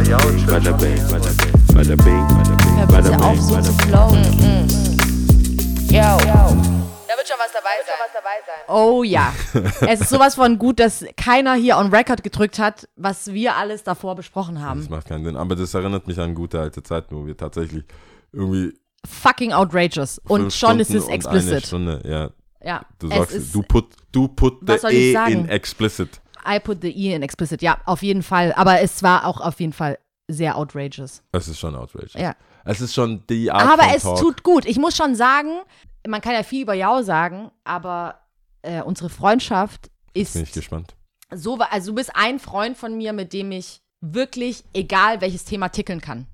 Bada bing, bada bing, bada bing, auf, so zu flowen. Yo. Da wird schon was dabei sein. Oh ja. es ist sowas von gut, dass keiner hier on record gedrückt hat, was wir alles davor besprochen haben. Das macht keinen Sinn. Aber das erinnert mich an gute alte Zeiten, wo wir tatsächlich irgendwie Fucking outrageous. Und schon ist Stunden es und Eine explicit. Stunde, ja. Ja. Du es sagst, ist, du put, du put the E sagen? in explicit. I put the E in explicit. Ja, auf jeden Fall. Aber es war auch auf jeden Fall sehr outrageous. Es ist schon outrageous. Ja. Es ist schon die Art Aber es Talk. tut gut. Ich muss schon sagen, man kann ja viel über Yao sagen, aber äh, unsere Freundschaft ist Bin ich gespannt. so, also du bist ein Freund von mir, mit dem ich wirklich, egal welches Thema, tickeln kann.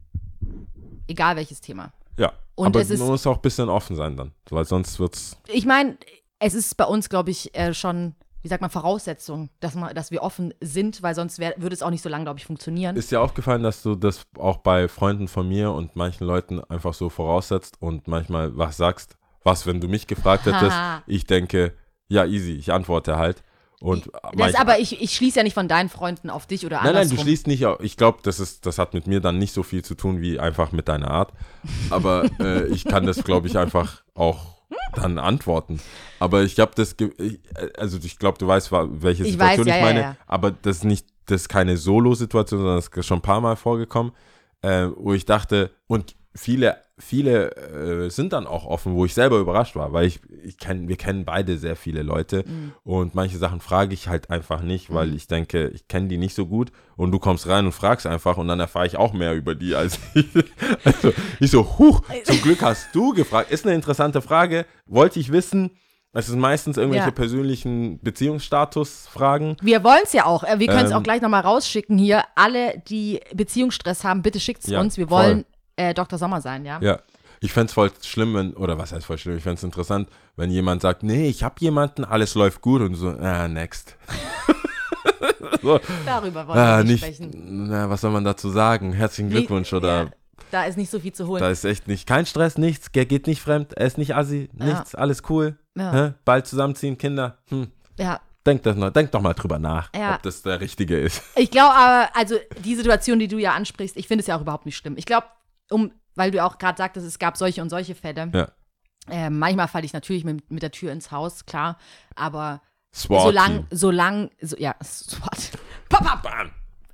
Egal welches Thema. Ja. Und aber es ist- man muss auch ein bisschen offen sein dann, weil sonst wird's. Ich meine, es ist bei uns, glaube ich, äh, schon, wie sagt man, Voraussetzung, dass, man, dass wir offen sind, weil sonst wär, würde es auch nicht so lange, glaube ich, funktionieren. Ist dir aufgefallen, dass du das auch bei Freunden von mir und manchen Leuten einfach so voraussetzt und manchmal was sagst, was, wenn du mich gefragt hättest, ich denke, ja, easy, ich antworte halt. Und das aber ich, ich schließe ja nicht von deinen Freunden auf dich oder Nein, nein, andersrum. du schließt nicht. Ich glaube, das ist, das hat mit mir dann nicht so viel zu tun wie einfach mit deiner Art. Aber äh, ich kann das, glaube ich, einfach auch dann antworten. Aber ich habe das, also ich glaube, du weißt, welche Ich Situation weiß, ja, ich meine. ja, ja. Aber das ist nicht, das ist keine Solo-Situation, sondern das ist schon ein paar Mal vorgekommen, äh, wo ich dachte und viele, viele äh, sind dann auch offen, wo ich selber überrascht war, weil ich, ich kenn, wir kennen beide sehr viele Leute Mhm. und manche Sachen frage ich halt einfach nicht, weil ich denke, ich kenne die nicht so gut und du kommst rein und fragst einfach und dann erfahre ich auch mehr über die als ich. Also ich so, huch, zum Glück hast du gefragt. Ist eine interessante Frage, wollte ich wissen. Es ist meistens irgendwelche Ja. persönlichen Beziehungsstatus-Fragen. Wir wollen es ja auch. Äh, Wir können es Ähm, auch gleich nochmal rausschicken hier. Alle, die Beziehungsstress haben, bitte schickt es Ja, uns. Wir voll. wollen äh, Dr. Sommer sein, ja? Ja. Ich fände es voll schlimm, wenn, oder was heißt voll schlimm, ich fände es interessant, wenn jemand sagt, nee, ich habe jemanden, alles läuft gut und so, ah, next. so, Darüber wollen ah, wir nicht sprechen. na, was soll man dazu sagen? Herzlichen Glückwunsch oder Ja, da ist nicht so viel zu holen. da ist echt nicht, kein Stress, nichts, geht nicht fremd, er ist nicht assi, Ja. nichts, alles cool. Ja. Bald zusammenziehen, Kinder. Hm. ja. Denk, das noch, denk doch mal drüber nach, Ja. ob das der richtige ist. Ich glaube aber, also die Situation, die du ja ansprichst, ich finde es ja auch überhaupt nicht schlimm. Ich glaube, um, weil du auch gerade sagtest, es gab solche und solche Fälle. Ja. Äh, manchmal falle ich natürlich mit, mit der Tür ins Haus, klar. Aber SWAT. solange, solange, so, ja, SWAT. Pop, pop.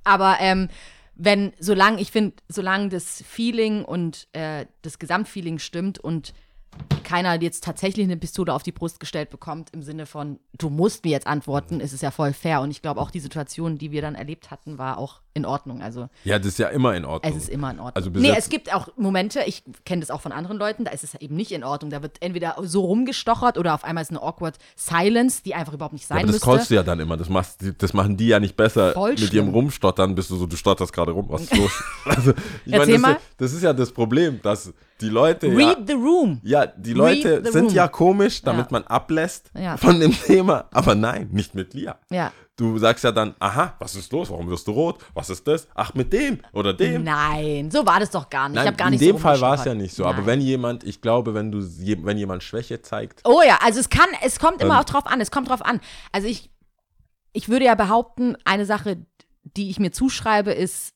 Aber ähm, wenn, solange, ich finde, solange das Feeling und äh, das Gesamtfeeling stimmt und keiner jetzt tatsächlich eine Pistole auf die Brust gestellt bekommt, im Sinne von, du musst mir jetzt antworten, ist es ja voll fair. Und ich glaube, auch die Situation, die wir dann erlebt hatten, war auch in Ordnung. Also Ja, das ist ja immer in Ordnung. es ist immer in Ordnung. Also nee, es gibt auch Momente, ich kenne das auch von anderen Leuten, da ist es eben nicht in Ordnung. Da wird entweder so rumgestochert oder auf einmal ist eine awkward Silence, die einfach überhaupt nicht sein aber das müsste. callst du ja dann immer. Das, machst, das machen die ja nicht besser Voll mit schlimm. ihrem Rumstottern, bist du so, du stotterst gerade rum, was ist los? also, ich Erzähl das, ja- das ist ja das Problem, dass die Leute. Read ja, the room. ja, die Leute sind room. ja komisch, damit Ja. man ablässt Ja. von dem Thema. Aber nein, nicht mit Lia. Ja. Du sagst ja dann, aha, was ist los? Warum wirst du rot? Was ist das? Ach, mit dem oder dem. Nein, so war das doch gar nicht. ich Nein, habe gar in nicht dem so Fall war es ja nicht so. Aber Nein. wenn jemand, ich glaube, wenn du wenn jemand Schwäche zeigt, Oh ja, also es kann, es kommt immer Ähm. auch drauf an, es kommt drauf an. Also ich, ich würde ja behaupten, eine Sache, die ich mir zuschreibe, ist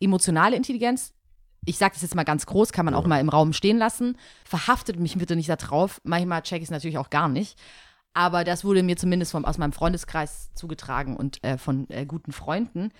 emotionale Intelligenz. Ich sage das jetzt mal ganz groß, kann man auch mal im Raum stehen lassen. Verhaftet mich bitte nicht da drauf. Manchmal check ich es natürlich auch gar nicht. Aber das wurde mir zumindest vom, aus meinem Freundeskreis zugetragen und äh, von äh, guten Freunden.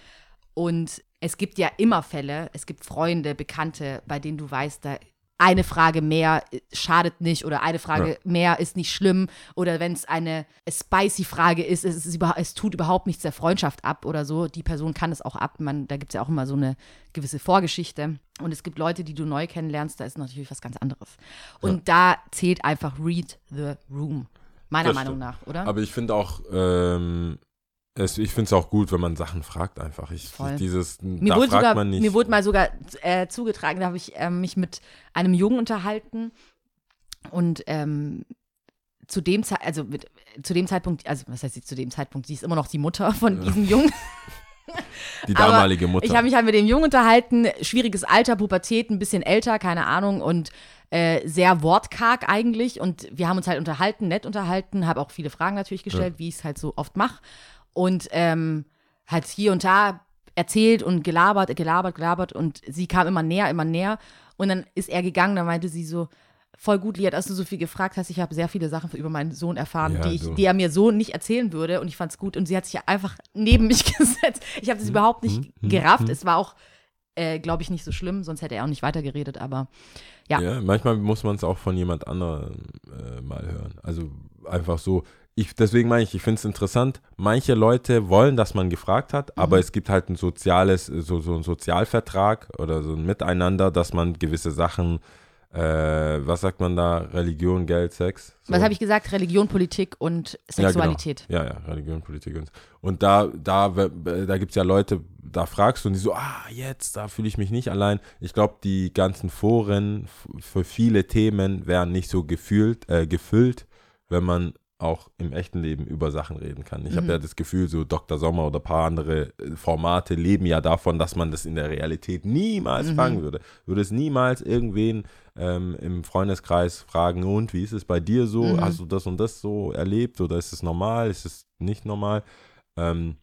Und es gibt ja immer Fälle, es gibt Freunde, Bekannte, bei denen du weißt, da eine Frage mehr äh, schadet nicht oder eine Frage Ja. mehr ist nicht schlimm oder wenn es eine spicy Frage ist, es, ist es tut überhaupt nichts der Freundschaft ab oder so. Die Person kann es auch ab. Man, da gibt es ja auch immer so eine gewisse Vorgeschichte. Und es gibt Leute, die du neu kennenlernst, da ist natürlich was ganz anderes. Und da zählt einfach read the room. Meiner Das Meinung stimmt. nach, oder? Aber ich finde auch, ähm, es, ich finde es auch gut, wenn man Sachen fragt einfach. Ich, Voll. dieses, Mir da wurde, fragt sogar, man nicht. mir wurde mal sogar äh, zugetragen, da habe ich ähm, mich mit einem Jungen unterhalten und ähm, zu dem Zeit, also mit, zu dem Zeitpunkt, also was heißt sie zu dem Zeitpunkt, sie ist immer noch die Mutter von diesem Jungen. die damalige Mutter. Ich habe mich halt mit dem Jungen unterhalten, schwieriges Alter, Pubertät, ein bisschen älter, keine Ahnung und äh, sehr wortkarg eigentlich. Und wir haben uns halt unterhalten, nett unterhalten, habe auch viele Fragen natürlich gestellt, wie ich es halt so oft mache und ähm, halt hier und da erzählt und gelabert, gelabert, gelabert. Und sie kam immer näher, immer näher. Und dann ist er gegangen, dann meinte sie so, voll gut, Liat, dass du so viel gefragt hast. Ich habe sehr viele Sachen über meinen Sohn erfahren, Ja, die, ich, die er mir so nicht erzählen würde. Und ich fand es gut. Und sie hat sich einfach neben mich gesetzt. Ich habe das überhaupt nicht gerafft. Es war auch, äh, glaube ich, nicht so schlimm, sonst hätte er auch nicht weitergeredet, aber Ja. Ja, manchmal muss man es auch von jemand anderem äh, mal hören. Also einfach so. Ich, deswegen meine ich, ich finde es interessant. Manche Leute wollen, dass man gefragt hat, aber es gibt halt ein soziales, so, so ein Sozialvertrag oder so ein Miteinander, dass man gewisse Sachen, äh, was sagt man da, Religion, Geld, Sex. So. was habe ich gesagt? Religion, Politik und Sexualität. Ja, genau. ja, ja, Religion, Politik und Und da, da, da gibt es ja Leute, da fragst du und die so, ah, jetzt, da fühle ich mich nicht allein. Ich glaube, die ganzen Foren für viele Themen wären nicht so gefühlt, äh, gefüllt, wenn man auch im echten Leben über Sachen reden kann. Ich habe Mhm. ja das Gefühl, so Dr. Sommer oder ein paar andere äh, Formate leben ja davon, dass man das in der Realität niemals Mhm. fragen würde. Würde es niemals irgendwen ähm, im Freundeskreis fragen, und wie ist es bei dir so? Mhm. Hast du das und das so erlebt oder ist es normal? Ist es nicht normal? Ähm,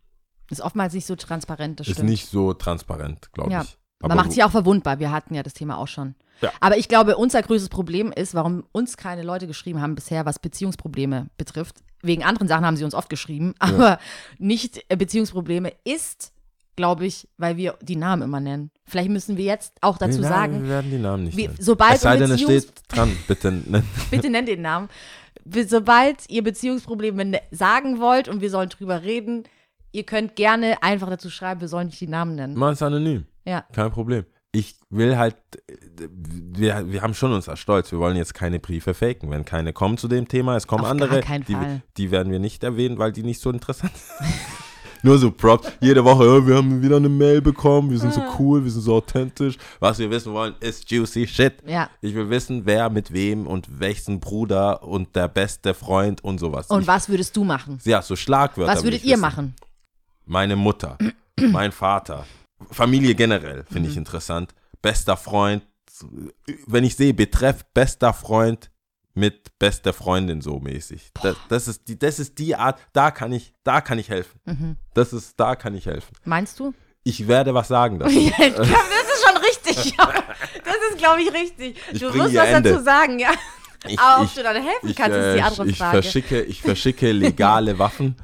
Ist oftmals nicht so transparent, das ist stimmt. nicht so transparent, glaube Ja. ich. Man macht sich auch verwundbar. Wir hatten ja das Thema auch schon. Ja. Aber ich glaube, unser größtes Problem ist, warum uns keine Leute geschrieben haben bisher, was Beziehungsprobleme betrifft. Wegen anderen Sachen haben sie uns oft geschrieben, aber nicht äh, Beziehungsprobleme ist, glaube ich, weil wir die Namen immer nennen. Vielleicht müssen wir jetzt auch dazu nein, sagen, Wir werden die Namen nicht wie, nennen. sobald es sei denn, es steht dran, bitte. Ne? bitte nennt den Namen. Sobald ihr Beziehungsprobleme ne- sagen wollt und wir sollen drüber reden, ihr könnt gerne einfach dazu schreiben, wir sollen nicht die Namen nennen. Mach es anonym. Ja. Kein Problem. Ich will halt, wir, wir haben schon unser Stolz. Wir wollen jetzt keine Briefe faken. Wenn keine kommen zu dem Thema, es kommen Auf andere, die, die werden wir nicht erwähnen, weil die nicht so interessant sind. Nur so Props. Jede Woche, ja, wir haben wieder eine Mail bekommen, wir sind so Ah. cool, wir sind so authentisch. Was wir wissen wollen, ist juicy shit. Ja. Ich will wissen, wer mit wem und welchen Bruder und der beste Freund und sowas. Und ich, was würdest du machen? Ja, so Schlagwörter. Was würdet ihr wissen. machen? Meine Mutter, mein Vater, Familie generell finde Mhm. ich interessant. Bester Freund, wenn ich sehe, betreff bester Freund mit bester Freundin so mäßig. Das, das, ist die, das ist die Art, da kann ich, da kann ich helfen. Mhm. Das ist, da kann ich helfen. Meinst du? Ich werde was sagen dazu. Ja, ich glaub, das ist schon richtig. Ja. Das ist, glaube ich, richtig. Ich du ihr was Ende. dazu sagen, ja. Ich, Aber ob ich, du dann helfen ich, kannst, ist die äh, andere ich, Frage. verschicke, ich verschicke legale Waffen,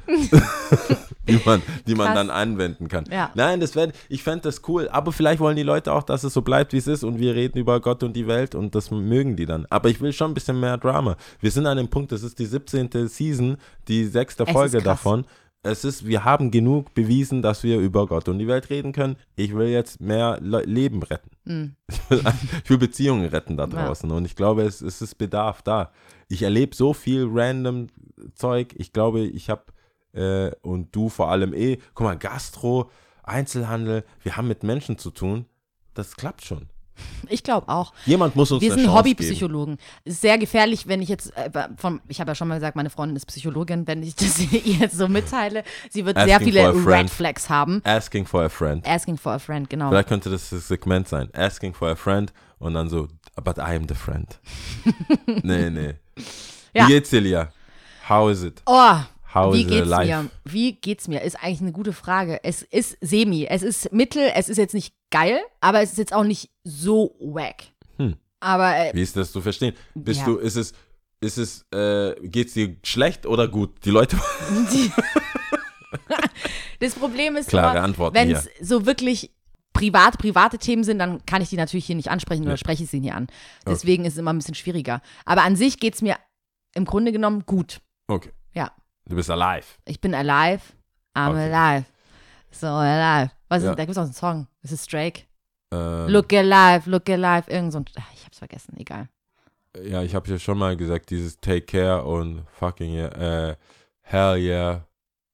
die man, die man dann anwenden kann. Ja. Nein, das wär, ich fände das cool, aber vielleicht wollen die Leute auch, dass es so bleibt, wie es ist und wir reden über Gott und die Welt und das mögen die dann. Aber ich will schon ein bisschen mehr Drama. Wir sind an dem Punkt, das ist die 17. Season, die sechste Es Folge davon. Es ist, wir haben genug bewiesen, dass wir über Gott und die Welt reden können. Ich will jetzt mehr Le Leben retten. Mhm. Ich will, Beziehungen retten da Ja. draußen und ich glaube, es, es ist Bedarf da. Ich erlebe so viel random Zeug. Ich glaube, ich habe äh, und du vor allem eh, guck mal, Gastro, Einzelhandel, wir haben mit Menschen zu tun. Das klappt schon. Ich glaube auch. Jemand muss uns Wir sind. Hobbypsychologen. Ist sehr gefährlich, wenn ich jetzt, äh, von, ich habe ja schon mal gesagt, meine Freundin ist Psychologin, wenn ich das ihr jetzt so mitteile. Sie wird sehr Asking viele a friend. Red Flags haben. Asking for a friend. Asking for a friend, genau. Vielleicht könnte das das Segment sein. Asking for a friend und dann so, but I am the friend. nee, nee. Ja. Wie geht's dir, Lia? How is it? Oh, How wie geht's life? mir? Wie geht's mir? Ist eigentlich eine gute Frage. Es ist semi. Es ist mittel. Es ist jetzt nicht geil, aber es ist jetzt auch nicht so wack. Hm. Aber äh, Wie ist das zu verstehen? Bist Ja. du, ist es, ist es, äh, geht's dir schlecht oder gut? Die Leute, die, das Problem ist wenn hier. es so wirklich privat, private Themen sind, dann kann ich die natürlich hier nicht ansprechen oder Ja. spreche ich sie nie an. Deswegen ist es immer ein bisschen schwieriger. Aber an sich geht's mir im Grunde genommen gut. Okay. Ja. Du bist alive. Ich bin alive. I'm Okay. alive. So alive. Was Ja. ist, da gibt es auch einen Song. Das ist Drake. Ähm, Look alive, look alive. Irgend so ein, ach, ich hab's vergessen, egal. Ja, ich habe ja schon mal gesagt, dieses Take Care und fucking yeah, äh, Hell yeah,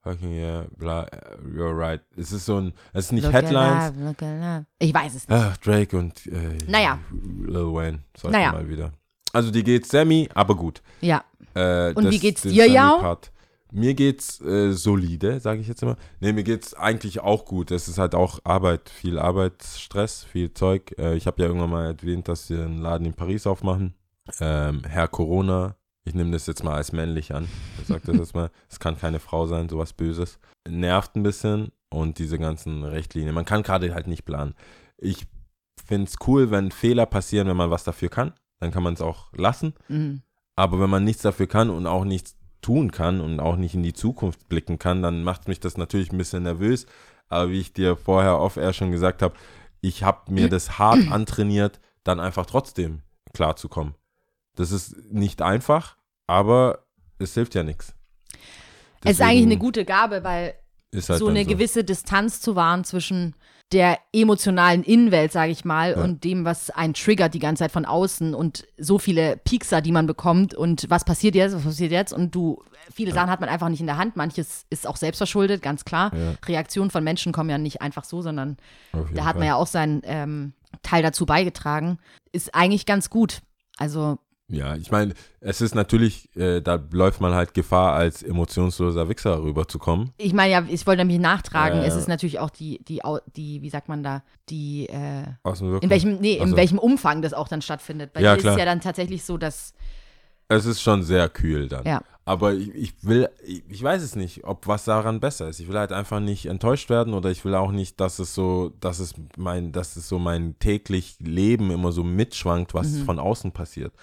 fucking yeah, bla, äh, you're right. Es ist so ein, es ist nicht look Headlines. Alive, look alive. Ich weiß es nicht. Ach, Drake und äh, Naja. Lil Wayne, sollte Naja. mal wieder. Also die geht semi, aber gut. Ja. Äh, Und wie geht's dir, Jao? Semi-Part. Mir geht's äh, solide, sage ich jetzt immer. Nee, mir geht's eigentlich auch gut. Es ist halt auch Arbeit, viel Arbeitsstress, viel Zeug. Äh, ich habe ja irgendwann mal erwähnt, dass wir einen Laden in Paris aufmachen. Ähm, Herr Corona, ich nehme das jetzt mal als männlich an. Ich sag das jetzt mal. Es kann keine Frau sein, sowas Böses. Nervt ein bisschen und diese ganzen Richtlinien. Man kann gerade halt nicht planen. Ich finde es cool, wenn Fehler passieren, wenn man was dafür kann. Dann kann man es auch lassen. Mhm. Aber wenn man nichts dafür kann und auch nichts tun kann und auch nicht in die Zukunft blicken kann, dann macht mich das natürlich ein bisschen nervös. Aber wie ich dir vorher off-air schon gesagt habe, ich habe mir das hart antrainiert, dann einfach trotzdem klarzukommen. Das ist nicht einfach, aber es hilft ja nichts. Es ist eigentlich eine gute Gabe, weil halt so eine gewisse Distanz zu wahren zwischen der emotionalen Innenwelt, sage ich mal, Ja. und dem, was einen triggert die ganze Zeit von außen und so viele Piekser, die man bekommt und was passiert jetzt, was passiert jetzt und du, viele Sachen hat man einfach nicht in der Hand, manches ist auch selbstverschuldet, ganz klar. Ja. Reaktionen von Menschen kommen ja nicht einfach so, sondern da hat man Fall. ja auch seinen ähm, Teil dazu beigetragen. Ist eigentlich ganz gut. Also Ja, ich meine, es ist natürlich, äh, da läuft man halt Gefahr, als emotionsloser Wichser rüberzukommen. ich meine ja, ich wollte nämlich nachtragen, Ja, es ist natürlich auch die, die, die, wie sagt man da, die, äh, in welchem, nee, in Also- welchem Umfang das auch dann stattfindet. Bei Ja, dir ist ja dann tatsächlich so, dass, Es ist schon sehr kühl dann. Ja. Aber ich, ich will, ich, ich weiß es nicht, ob was daran besser ist. Ich will halt einfach nicht enttäuscht werden oder ich will auch nicht, dass es so, dass es mein, dass es so mein täglich Leben immer so mitschwankt, was Mhm. von außen passiert.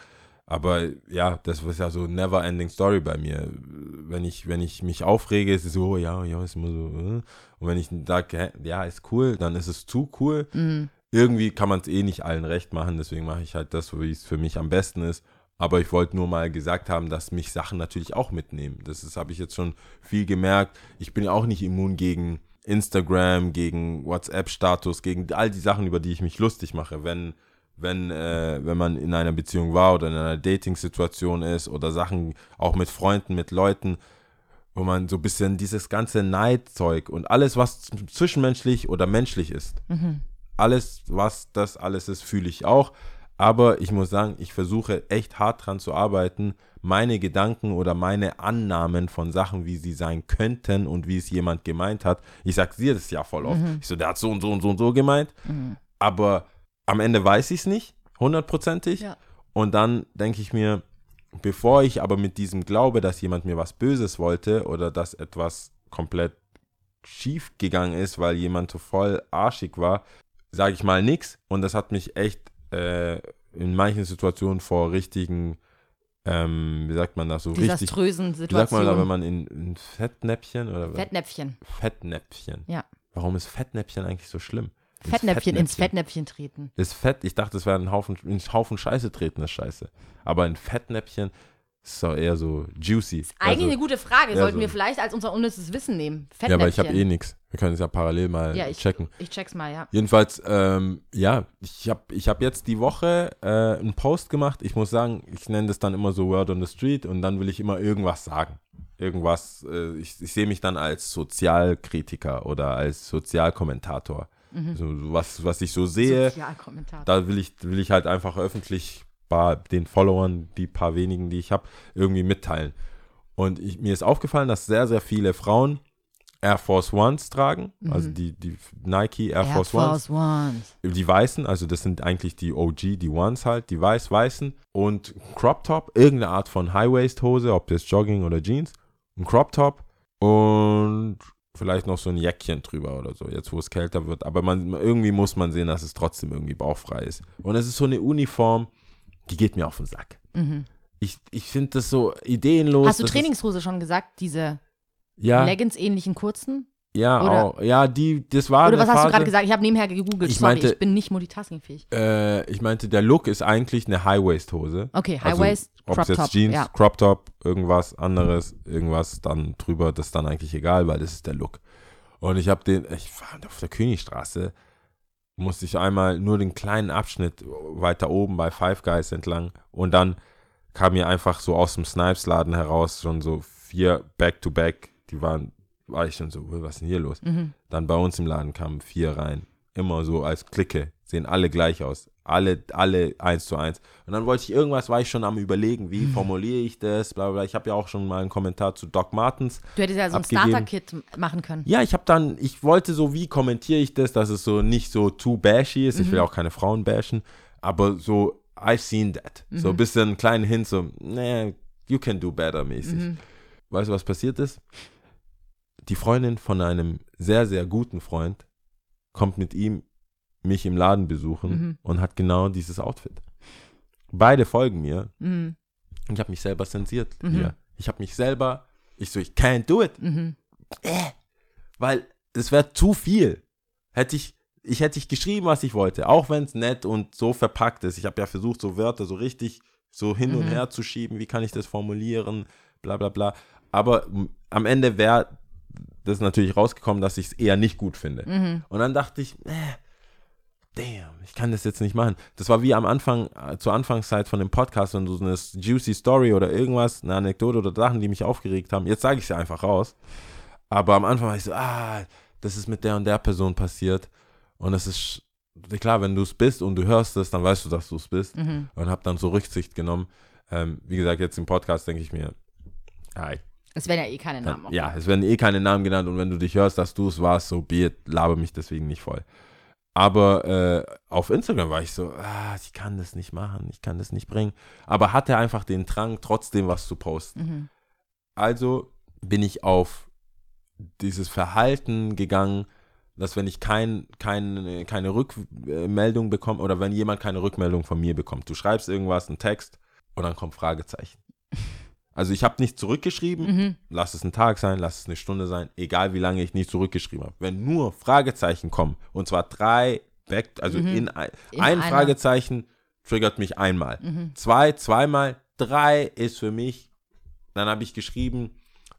Aber ja, das ist ja so never ending story bei mir. Wenn ich, wenn ich mich aufrege, ist es so, ja, ja, ist immer so. äh. Und wenn ich sage, ja, ist cool, dann ist es zu cool. mhm. Irgendwie kann man es eh nicht allen recht machen, deswegen mache ich halt das, wie es für mich am besten ist. Aber ich wollte nur mal gesagt haben, dass mich Sachen natürlich auch mitnehmen. Das habe ich jetzt schon viel gemerkt. Ich bin ja auch nicht immun gegen Instagram, gegen WhatsApp-Status, gegen all die Sachen, über die ich mich lustig mache. Wenn, wenn, äh, wenn man in einer Beziehung war oder in einer Dating-Situation ist oder Sachen auch mit Freunden, mit Leuten, wo man so ein bisschen dieses ganze Neidzeug und alles, was zwischenmenschlich oder menschlich ist, alles, was das alles ist, fühle ich auch. Aber ich muss sagen, ich versuche echt hart dran zu arbeiten, meine Gedanken oder meine Annahmen von Sachen, wie sie sein könnten und wie es jemand gemeint hat. Ich sag dir das ja voll oft. Ich so, der hat so und so und so und so gemeint. Aber am Ende weiß ich es nicht, hundertprozentig. Ja. Und dann denke ich mir, bevor ich aber mit diesem Glaube, dass jemand mir was Böses wollte oder dass etwas komplett schief gegangen ist, weil jemand so voll arschig war, sage ich mal nichts. Und das hat mich echt äh, in manchen Situationen vor richtigen, ähm, wie sagt man das so, richtig, desaströsen wie sagt man da, wenn Situationen. man in, in Fettnäpfchen oder Fettnäpfchen. Fettnäpfchen. Ja. Warum ist Fettnäpfchen eigentlich so schlimm? Ins Fettnäpfchen ins Fettnäpfchen treten. Ist Fett, ich dachte, das wäre ein Haufen, ein Haufen Scheiße treten, ist Scheiße. Aber ein Fettnäpfchen ist doch eher so juicy. Eigentlich also, eine gute Frage. ja, Sollten so- wir vielleicht als unser unnützes Wissen nehmen. Ja, Fettnäpfchen. aber ich habe eh nichts. Wir können es ja parallel mal Ja, ich- checken. Ich check's mal, ja. Jedenfalls, ähm, ja, ich habe ich hab jetzt die Woche äh, einen Post gemacht. Ich muss sagen, ich nenne das dann immer so Word on the Street und dann will ich immer irgendwas sagen. Irgendwas, äh, ich, ich sehe mich dann als Sozialkritiker oder als Sozialkommentator. So, was, was ich so sehe, da will ich, will ich halt einfach öffentlich bei den Followern, die paar wenigen, die ich habe, irgendwie mitteilen. Und ich, mir ist aufgefallen, dass sehr, sehr viele Frauen Air Force Ones tragen, also die, die Nike Air, Air Force Ones, Force Ones. die weißen, also das sind eigentlich die OG, die Ones halt, die weiß-weißen und Crop Top, irgendeine Art von High-Waist-Hose, ob das Jogging oder Jeans, ein Crop Top. Und vielleicht noch so ein Jäckchen drüber oder so, jetzt wo es kälter wird. Aber man, irgendwie muss man sehen, dass es trotzdem irgendwie bauchfrei ist. Und es ist so eine Uniform, die geht mir auf den Sack. Ich, ich finde das so ideenlos. Mhm. Hast du Trainingshose schon gesagt? Diese Ja, Leggings-ähnlichen kurzen? Ja, oder- auch. Ja, die, das war Oder was hast du Phase- gerade gesagt? Ich habe nebenher gegoogelt. Ich Sorry, meinte- ich bin nicht multitaskingfähig. Äh, ich meinte, der Look ist eigentlich eine High-Waist-Hose. Okay, High Also, Waist, Ob Crop es jetzt. Jeans, ja. Crop Top, irgendwas anderes, irgendwas dann drüber, das ist dann eigentlich egal, weil das ist der Look. Und ich habe den, ich war auf der Königstraße, musste ich einmal nur den kleinen Abschnitt weiter oben bei Five Guys entlang und dann kam mir einfach so aus dem Snipes-Laden heraus schon so vier Back-to-Back, die waren, war ich schon so, was ist denn hier los? Mhm. Dann bei uns im Laden kamen vier rein. Immer so als Clique. Sehen alle gleich aus. Alle, alle eins zu eins. Und dann wollte ich irgendwas, war ich schon am überlegen, wie formuliere ich das, bla bla. bla. Ich habe ja auch schon mal einen Kommentar zu Doc Martens. Du hättest ja so ein abgegeben. Starter-Kit machen können. Ja, ich habe dann, ich wollte so, wie kommentiere ich das, dass es so nicht so too bashy ist. Ich will auch keine Frauen bashen, aber so, I've seen that. So ein bisschen einen kleinen Hint, so, nee, you can do better mäßig. Weißt du, was passiert ist? Die Freundin von einem sehr, sehr guten Freund kommt mit ihm mich im Laden besuchen Mhm. und hat genau dieses Outfit. Beide folgen mir. Mhm. Und ich habe mich selber zensiert Mhm. Ich habe mich selber, ich so, ich can't do it. Mhm. Äh, weil es wäre zu viel. Hätte ich, ich hätte ich geschrieben, was ich wollte, auch wenn es nett und so verpackt ist. Ich habe ja versucht, so Wörter so richtig so hin und Mhm. her zu schieben. Wie kann ich das formulieren? Bla bla bla. Aber am Ende wäre das natürlich rausgekommen, dass ich es eher nicht gut finde. Mhm. Und dann dachte ich, äh, damn, ich kann das jetzt nicht machen. Das war wie am Anfang, äh, zur Anfangszeit von dem Podcast, wenn du so eine juicy Story oder irgendwas, eine Anekdote oder Sachen, die mich aufgeregt haben. Jetzt sage ich sie einfach raus. Aber am Anfang war ich so, ah, das ist mit der und der Person passiert. Und es ist klar, wenn du es bist und du hörst es, dann weißt du, dass du es bist. Mhm. Und habe dann so Rücksicht genommen. Ähm, wie gesagt, jetzt im Podcast denke ich mir, ah, Es werden ja eh keine Namen. auch. ja, es werden eh keine Namen genannt und wenn du dich hörst, dass du es warst, so be it, laber mich deswegen nicht voll. Aber äh, auf Instagram war ich so, ah, ich kann das nicht machen, ich kann das nicht bringen. Aber hatte einfach den Drang, trotzdem was zu posten. Mhm. Also bin ich auf dieses Verhalten gegangen, dass wenn ich kein, kein, keine Rückmeldung bekomme oder wenn jemand keine Rückmeldung von mir bekommt, du schreibst irgendwas, einen Text und dann kommt Fragezeichen. Also ich habe nicht zurückgeschrieben, Mhm. lass es ein Tag sein, lass es eine Stunde sein, egal wie lange ich nicht zurückgeschrieben habe. Wenn nur Fragezeichen kommen, und zwar drei back, also Mhm. in, ein, In ein. Fragezeichen triggert mich einmal. Mhm. Zwei, zweimal, drei ist für mich, dann habe ich geschrieben,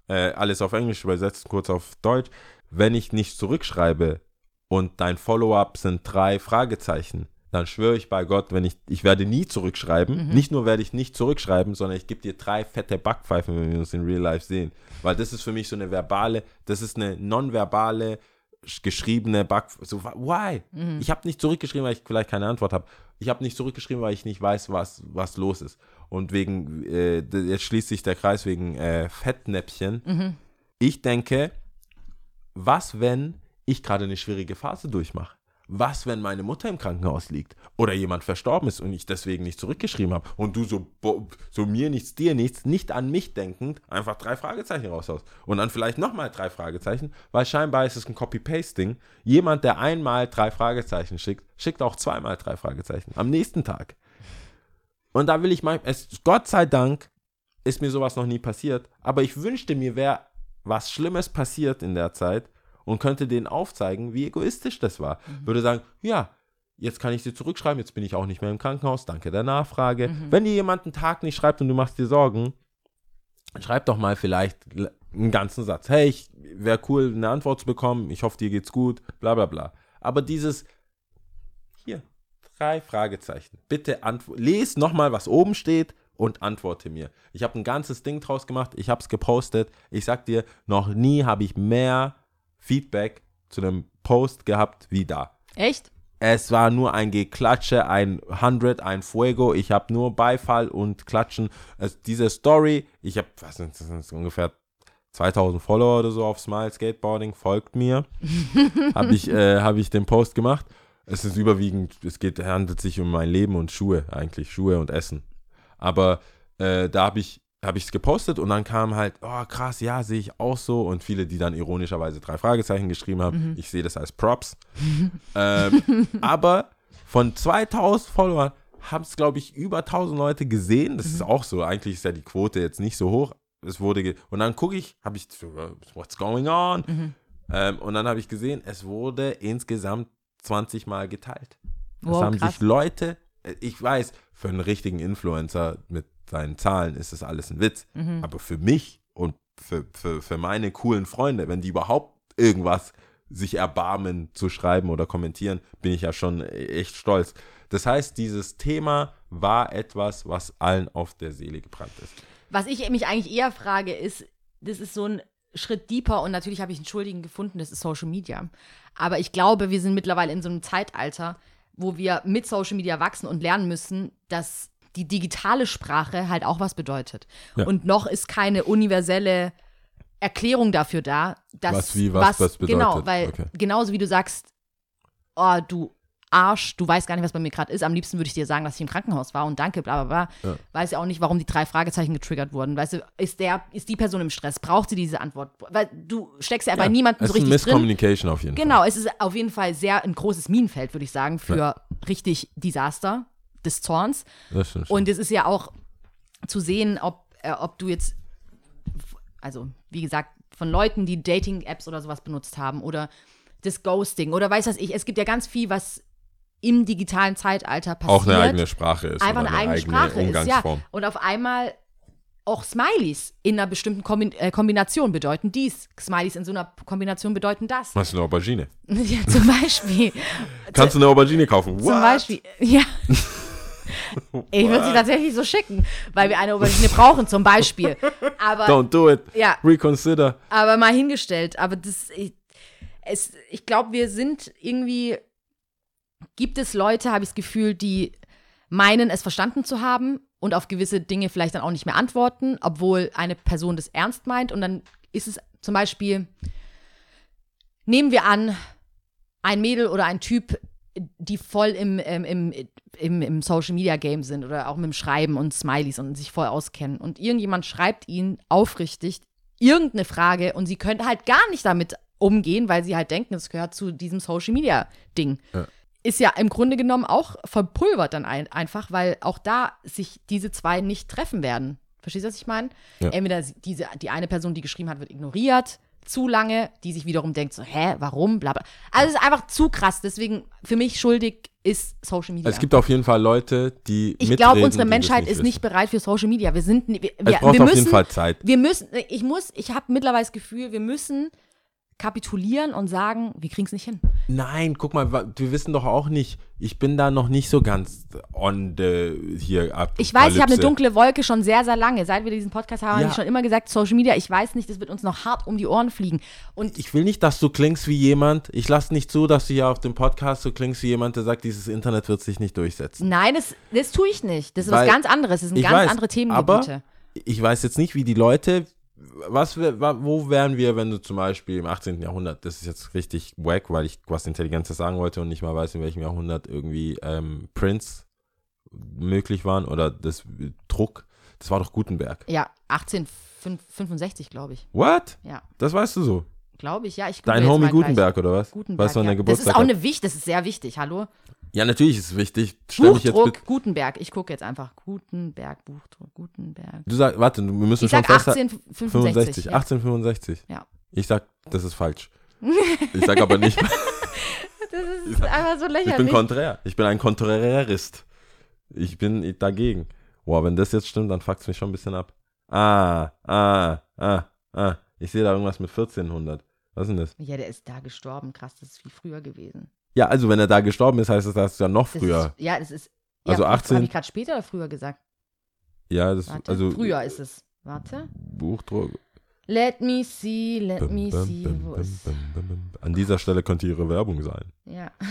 äh, alles auf Englisch übersetzt, kurz auf Deutsch, wenn ich nicht zurückschreibe und dein Follow-up sind drei Fragezeichen, dann schwöre ich bei Gott, wenn ich, ich werde nie zurückschreiben. Mhm. Nicht nur werde ich nicht zurückschreiben, sondern ich gebe dir drei fette Backpfeifen, wenn wir uns in Real Life sehen. Weil das ist für mich so eine verbale, das ist eine nonverbale, sch- geschriebene Backpfeife. So, why? Mhm. Ich habe nicht zurückgeschrieben, weil ich vielleicht keine Antwort habe. Ich habe nicht zurückgeschrieben, weil ich nicht weiß, was, was los ist. Und wegen, äh, jetzt schließt sich der Kreis wegen äh, Fettnäpfchen. Mhm. Ich denke, was, wenn ich gerade eine schwierige Phase durchmache? Was, wenn meine Mutter im Krankenhaus liegt oder jemand verstorben ist und ich deswegen nicht zurückgeschrieben habe und du so, so mir nichts, dir nichts, nicht an mich denkend, einfach drei Fragezeichen raushaust und dann vielleicht nochmal drei Fragezeichen, weil scheinbar ist es ein Copy-Paste-Ding. Jemand, der einmal drei Fragezeichen schickt, schickt auch zweimal drei Fragezeichen am nächsten Tag. Und da will ich mal, es, Gott sei Dank ist mir sowas noch nie passiert, aber ich wünschte mir, wäre was Schlimmes passiert in der Zeit und könnte denen aufzeigen, wie egoistisch das war. Würde sagen, ja, jetzt kann ich dir zurückschreiben, jetzt bin ich auch nicht mehr im Krankenhaus, danke der Nachfrage. Wenn dir jemand einen Tag nicht schreibt und du machst dir Sorgen, schreib doch mal vielleicht einen ganzen Satz. Hey, ich wäre cool, eine Antwort zu bekommen, ich hoffe, dir geht's gut, bla bla bla. Aber dieses, hier, drei Fragezeichen. Bitte antwo- les nochmal, was oben steht und antworte mir. Ich habe ein ganzes Ding draus gemacht, ich habe es gepostet. Ich sag dir, noch nie habe ich mehr Feedback zu einem Post gehabt wie da. Echt? Es war nur ein Geklatsche, ein 100, ein Fuego. Ich habe nur Beifall und Klatschen. Es, diese Story, ich habe, was sind das ungefähr 2000 Follower oder so auf Smile Skateboarding, folgt mir. habe ich, äh, hab ich den Post gemacht. Es ist überwiegend, es geht, handelt sich um mein Leben und Schuhe eigentlich, Schuhe und Essen. Aber äh, da habe ich habe ich es gepostet und dann kam halt, oh krass, ja, sehe ich auch so. Und viele, die dann ironischerweise drei Fragezeichen geschrieben haben. Ich sehe das als Props. ähm, aber von 2000 Followern haben es, glaube ich, über 1000 Leute gesehen. Das ist auch so. Eigentlich ist ja die Quote jetzt nicht so hoch. Es wurde ge und dann gucke ich, habe ich, what's going on? Ähm, und dann habe ich gesehen, es wurde insgesamt 20 Mal geteilt. Es Wow, haben krass. sich Leute, äh, ich weiß, für einen richtigen Influencer mit seinen Zahlen ist das alles ein Witz. Mhm. Aber für mich und für, für, für meine coolen Freunde, wenn die überhaupt irgendwas sich erbarmen zu schreiben oder kommentieren, bin ich ja schon echt stolz. Das heißt, dieses Thema war etwas, was allen auf der Seele gebrannt ist. Was ich mich eigentlich eher frage, ist, das ist so ein Schritt deeper und natürlich habe ich einen Schuldigen gefunden, das ist Social Media. Aber ich glaube, wir sind mittlerweile in so einem Zeitalter, wo wir mit Social Media wachsen und lernen müssen, dass die digitale Sprache halt auch was bedeutet. Ja. Und noch ist keine universelle Erklärung dafür da, dass Was wie was das bedeutet. Genau, weil Okay. genauso wie du sagst, oh, du Arsch, du weißt gar nicht, was bei mir gerade ist. Am liebsten würde ich dir sagen, dass ich im Krankenhaus war und danke, bla bla bla. Weiß ja auch nicht, warum die drei Fragezeichen getriggert wurden. Weißt du, ist der, ist die Person im Stress? Braucht sie diese Antwort? Weil du steckst ja bei niemandem es so ist richtig drin. Miscommunication auf jeden Fall. Genau, es ist auf jeden Fall sehr ein großes Minenfeld, würde ich sagen, für richtig Desaster des Zorns. Und es ist ja auch zu sehen, ob, äh, ob du jetzt, also wie gesagt, von Leuten, die Dating-Apps oder sowas benutzt haben oder das Ghosting oder weiß was ich, es gibt ja ganz viel, was im digitalen Zeitalter passiert. auch eine eigene Sprache ist. Einfach oder eine eigene Sprache ist, ja. Umgangsform. Und auf einmal auch Smileys in einer bestimmten Kombi äh, Kombination bedeuten dies. Smileys in so einer Kombination bedeuten das. Was ist eine Aubergine? ja, zum Beispiel. Kannst du eine Aubergine kaufen? Zum What? Beispiel, ja. Ich würde sie tatsächlich so schicken, weil wir eine Aubergine brauchen, zum Beispiel. Aber, Don't do it. Ja. Reconsider. aber mal hingestellt. Aber das, ich, es, ich glaube, wir sind irgendwie, gibt es Leute, habe ich das Gefühl, die meinen, es verstanden zu haben und auf gewisse Dinge vielleicht dann auch nicht mehr antworten, obwohl eine Person das ernst meint. Und dann ist es zum Beispiel, nehmen wir an, ein Mädel oder ein Typ, die voll im, ähm, im, im, im Social Media Game sind oder auch mit dem Schreiben und Smileys und sich voll auskennen. Und irgendjemand schreibt ihnen aufrichtig irgendeine Frage und sie können halt gar nicht damit umgehen, weil sie halt denken, es gehört zu diesem Social Media Ding. Ja. Ist ja im Grunde genommen auch verpulvert dann ein, einfach, weil auch da sich diese zwei nicht treffen werden. Verstehst du, was ich meine? Ja. Entweder diese, die eine Person, die geschrieben hat, wird ignoriert, zu lange, die sich wiederum denkt, so, hä, warum, bla bla. Also es ist einfach zu krass. Deswegen, für mich schuldig ist Social Media. Es gibt auf jeden Fall Leute, die ich glaube, unsere Menschheit ist wissen. nicht bereit für Social Media. Wir sind, wir, wir, Es braucht wir auf müssen, jeden Fall Zeit. wir müssen, ich muss, ich habe mittlerweile das Gefühl, wir müssen kapitulieren und sagen, wir kriegen es nicht hin. Nein, guck mal, wir wissen doch auch nicht. Ich bin da noch nicht so ganz on the hier ab. Ich weiß, ich habe eine dunkle Wolke schon sehr, sehr lange. Seit wir diesen Podcast haben, Ja. habe ich schon immer gesagt, Social Media, ich weiß nicht, das wird uns noch hart um die Ohren fliegen. Und Ich will nicht, dass du klingst wie jemand. Ich lasse nicht zu, dass du hier auf dem Podcast so klingst wie jemand, der sagt, dieses Internet wird sich nicht durchsetzen. nein, das, das tue ich nicht. Das ist Weil- was ganz anderes. Das sind ganz weiß, andere Themengebiete. Aber ich weiß jetzt nicht, wie die Leute. Was, wo wären wir, wenn du zum Beispiel im 18. Jahrhundert, das ist jetzt richtig wack, weil ich was Intelligentes sagen wollte und nicht mal weiß, in welchem Jahrhundert irgendwie ähm, Prints möglich waren oder das Druck. Das war doch Gutenberg. ja, 1865, glaube ich. What? Ja, Das weißt du so? glaube ich. Ja, ich Dein Homie mal gleich. Gutenberg oder was? Gutenberg, du, wann ja. der Das ist Geburtstag auch eine wichtig, das ist sehr wichtig. Hallo? Ja, natürlich ist es wichtig. Stell Buchdruck. Gutenberg. Ich gucke jetzt einfach. Gutenberg, Buchdruck, Gutenberg. Du sagst, warte, wir müssen Ich schon sag festhalten. 1865. 65, ja. 1865. Ja. Ich sag, das ist falsch. Ich sag aber nicht, Das ist einfach so ich bin lächerlich. konträr. Ich bin ein Konträrist. Ich bin dagegen. Boah, wenn das jetzt stimmt, dann fuckt's mich schon ein bisschen ab. Ah, ah, ah, ah. Ich sehe da irgendwas mit 1400. Was ist denn das? Ja, der ist da gestorben. Krass, das ist viel früher gewesen. Ja, also wenn er da gestorben ist, heißt das, dass er noch Das früher. Ist, ja, das ist. Also ja, 18 Habe ich gerade später oder früher gesagt? Ja, das Warte. also früher ist es. Warte. Buchdruck. Let me see, let Bum, me bum, see. bum. An dieser Stelle könnte ihre Werbung sein. Ja.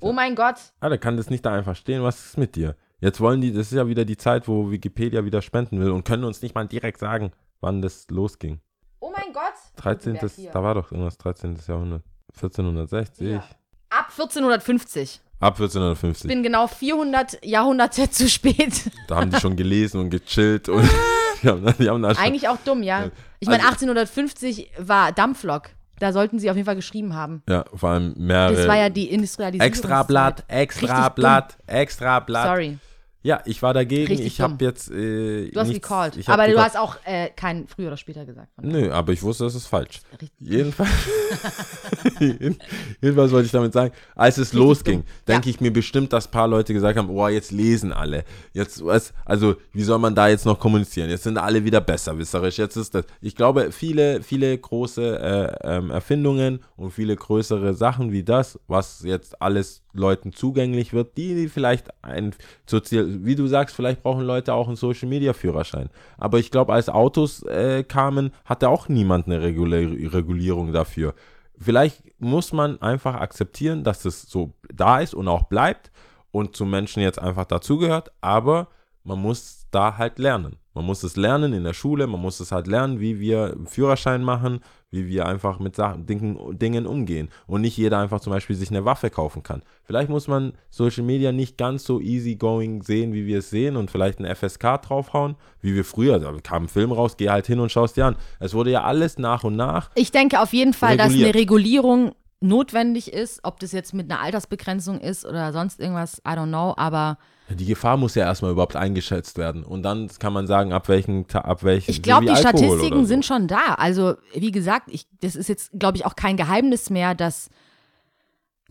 Oh ja- mein Gott. Ah, der kann das nicht da einfach stehen. Was ist mit dir? Jetzt wollen die, das ist ja wieder die Zeit, wo Wikipedia wieder spenden will und können uns nicht mal direkt sagen, wann das losging. Oh mein Gott. 13. Gutenberg hier. Da war doch irgendwas 13. Jahrhundert. 1460. Ja. Ab 1450. Ab 1450. Ich bin genau 400 Jahrhunderte zu spät. da haben die schon gelesen und gechillt und die haben, die haben Eigentlich auch dumm, ja. Ich meine, Also- 1850 war Dampflok. Da sollten sie auf jeden Fall geschrieben haben. ja, vor allem mehrere. Das war ja die Industrialisierung. extra Blatt, extra Richtig Blatt, extra Blatt. Sorry, Ja, ich war dagegen. Richtig ich habe jetzt. Äh, du hast nichts, hab Aber du hast auch äh, kein früher oder später gesagt. Nö, aber ich wusste, das ist falsch. Richtig. Jedenfalls, jedenfalls wollte ich damit sagen, als es Richtig losging, denke Ja. ich mir bestimmt, dass ein paar Leute gesagt haben, oh, jetzt lesen alle. Jetzt, was, also, wie soll man da jetzt noch kommunizieren? Jetzt sind alle wieder besserwisserisch. Jetzt ist das, ich glaube, viele, viele große äh, ähm, Erfindungen und viele größere Sachen wie das, was jetzt alles Leuten zugänglich wird, die, die vielleicht ein sozial, wie du sagst, vielleicht brauchen Leute auch einen Social Media Führerschein. Aber ich glaube, als Autos äh, kamen, hatte auch niemand eine Regulierung dafür. Vielleicht muss man einfach akzeptieren, dass es so da ist und auch bleibt und zum Menschen jetzt einfach dazugehört, aber man muss da halt lernen. Man muss es lernen in der Schule, man muss es halt lernen, wie wir einen Führerschein machen, wie wir einfach mit Sachen, Dingen, Dingen umgehen und nicht jeder einfach zum Beispiel sich eine Waffe kaufen kann. Vielleicht muss man Social Media nicht ganz so easygoing sehen, wie wir es sehen und vielleicht ein FSK draufhauen, wie wir früher, da kam ein Film raus, geh halt hin und schaust dir an. Es wurde ja alles nach und nach. Ich denke auf jeden Fall, dass Reguliert. eine Regulierung notwendig ist, ob das jetzt mit einer Altersbegrenzung ist oder sonst irgendwas, I don't know, aber Die Gefahr muss ja erstmal überhaupt eingeschätzt werden und dann kann man sagen, ab welchen, ab welchen. ich glaube, die Alkohol Statistiken so. sind schon da. Also, wie gesagt, ich, das ist jetzt, glaube ich, auch kein Geheimnis mehr, dass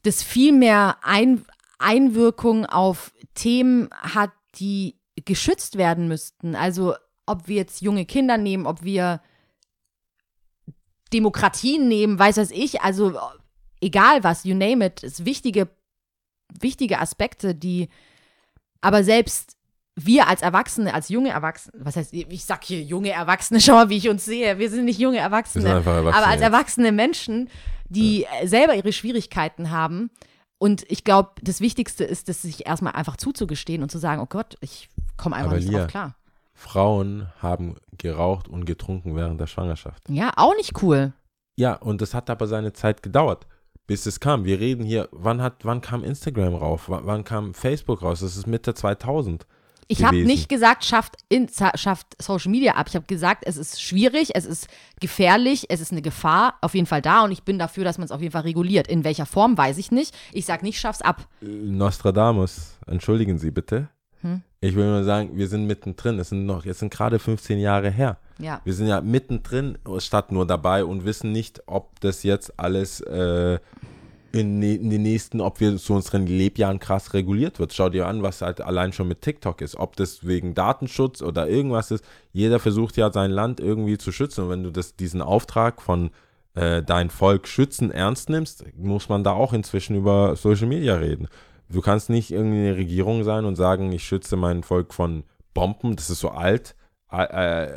das viel mehr Ein Einwirkung auf Themen hat, die geschützt werden müssten. Also, ob wir jetzt junge Kinder nehmen, ob wir Demokratien nehmen, weiß was ich, also egal was, you name it, ist wichtige, wichtige Aspekte, die aber selbst wir als Erwachsene, als junge Erwachsene, was heißt, ich sag hier junge Erwachsene, schau mal, wie ich uns sehe, wir sind nicht junge Erwachsene, Wir sind Erwachsene aber als erwachsene Menschen, die äh, selber ihre Schwierigkeiten haben und ich glaube, das Wichtigste ist, das sich erstmal einfach zuzugestehen und zu sagen, oh Gott, ich komme einfach Aber nicht Lia, drauf klar. Frauen haben geraucht und getrunken während der Schwangerschaft. Ja, auch nicht cool. Ja, und das hat aber seine Zeit gedauert, bis es kam. Wir reden hier, wann hat, wann kam Instagram rauf? Wann, wann kam Facebook raus? Das ist Mitte 2000. Ich habe nicht gesagt, schafft, Insta, schafft Social Media ab. Ich habe gesagt, es ist schwierig, es ist gefährlich, es ist eine Gefahr auf jeden Fall da und ich bin dafür, dass man es auf jeden Fall reguliert. In welcher Form, weiß ich nicht. Ich sage nicht, schaff's ab. Nostradamus, entschuldigen Sie bitte. Hm? Ich will nur sagen, wir sind mittendrin. Es sind noch, jetzt sind gerade 15 Jahre her. Ja. Wir sind ja mittendrin, statt nur dabei und wissen nicht, ob das jetzt alles äh, in, in den nächsten, ob wir zu unseren Lebjahren krass reguliert wird. Schau dir an, was halt allein schon mit TikTok ist. Ob das wegen Datenschutz oder irgendwas ist. Jeder versucht ja sein Land irgendwie zu schützen. Und wenn du das, diesen Auftrag von äh, dein Volk schützen ernst nimmst, muss man da auch inzwischen über Social Media reden. Du kannst nicht irgendwie eine Regierung sein und sagen, ich schütze mein Volk von Bomben. Das ist so alt. Äh,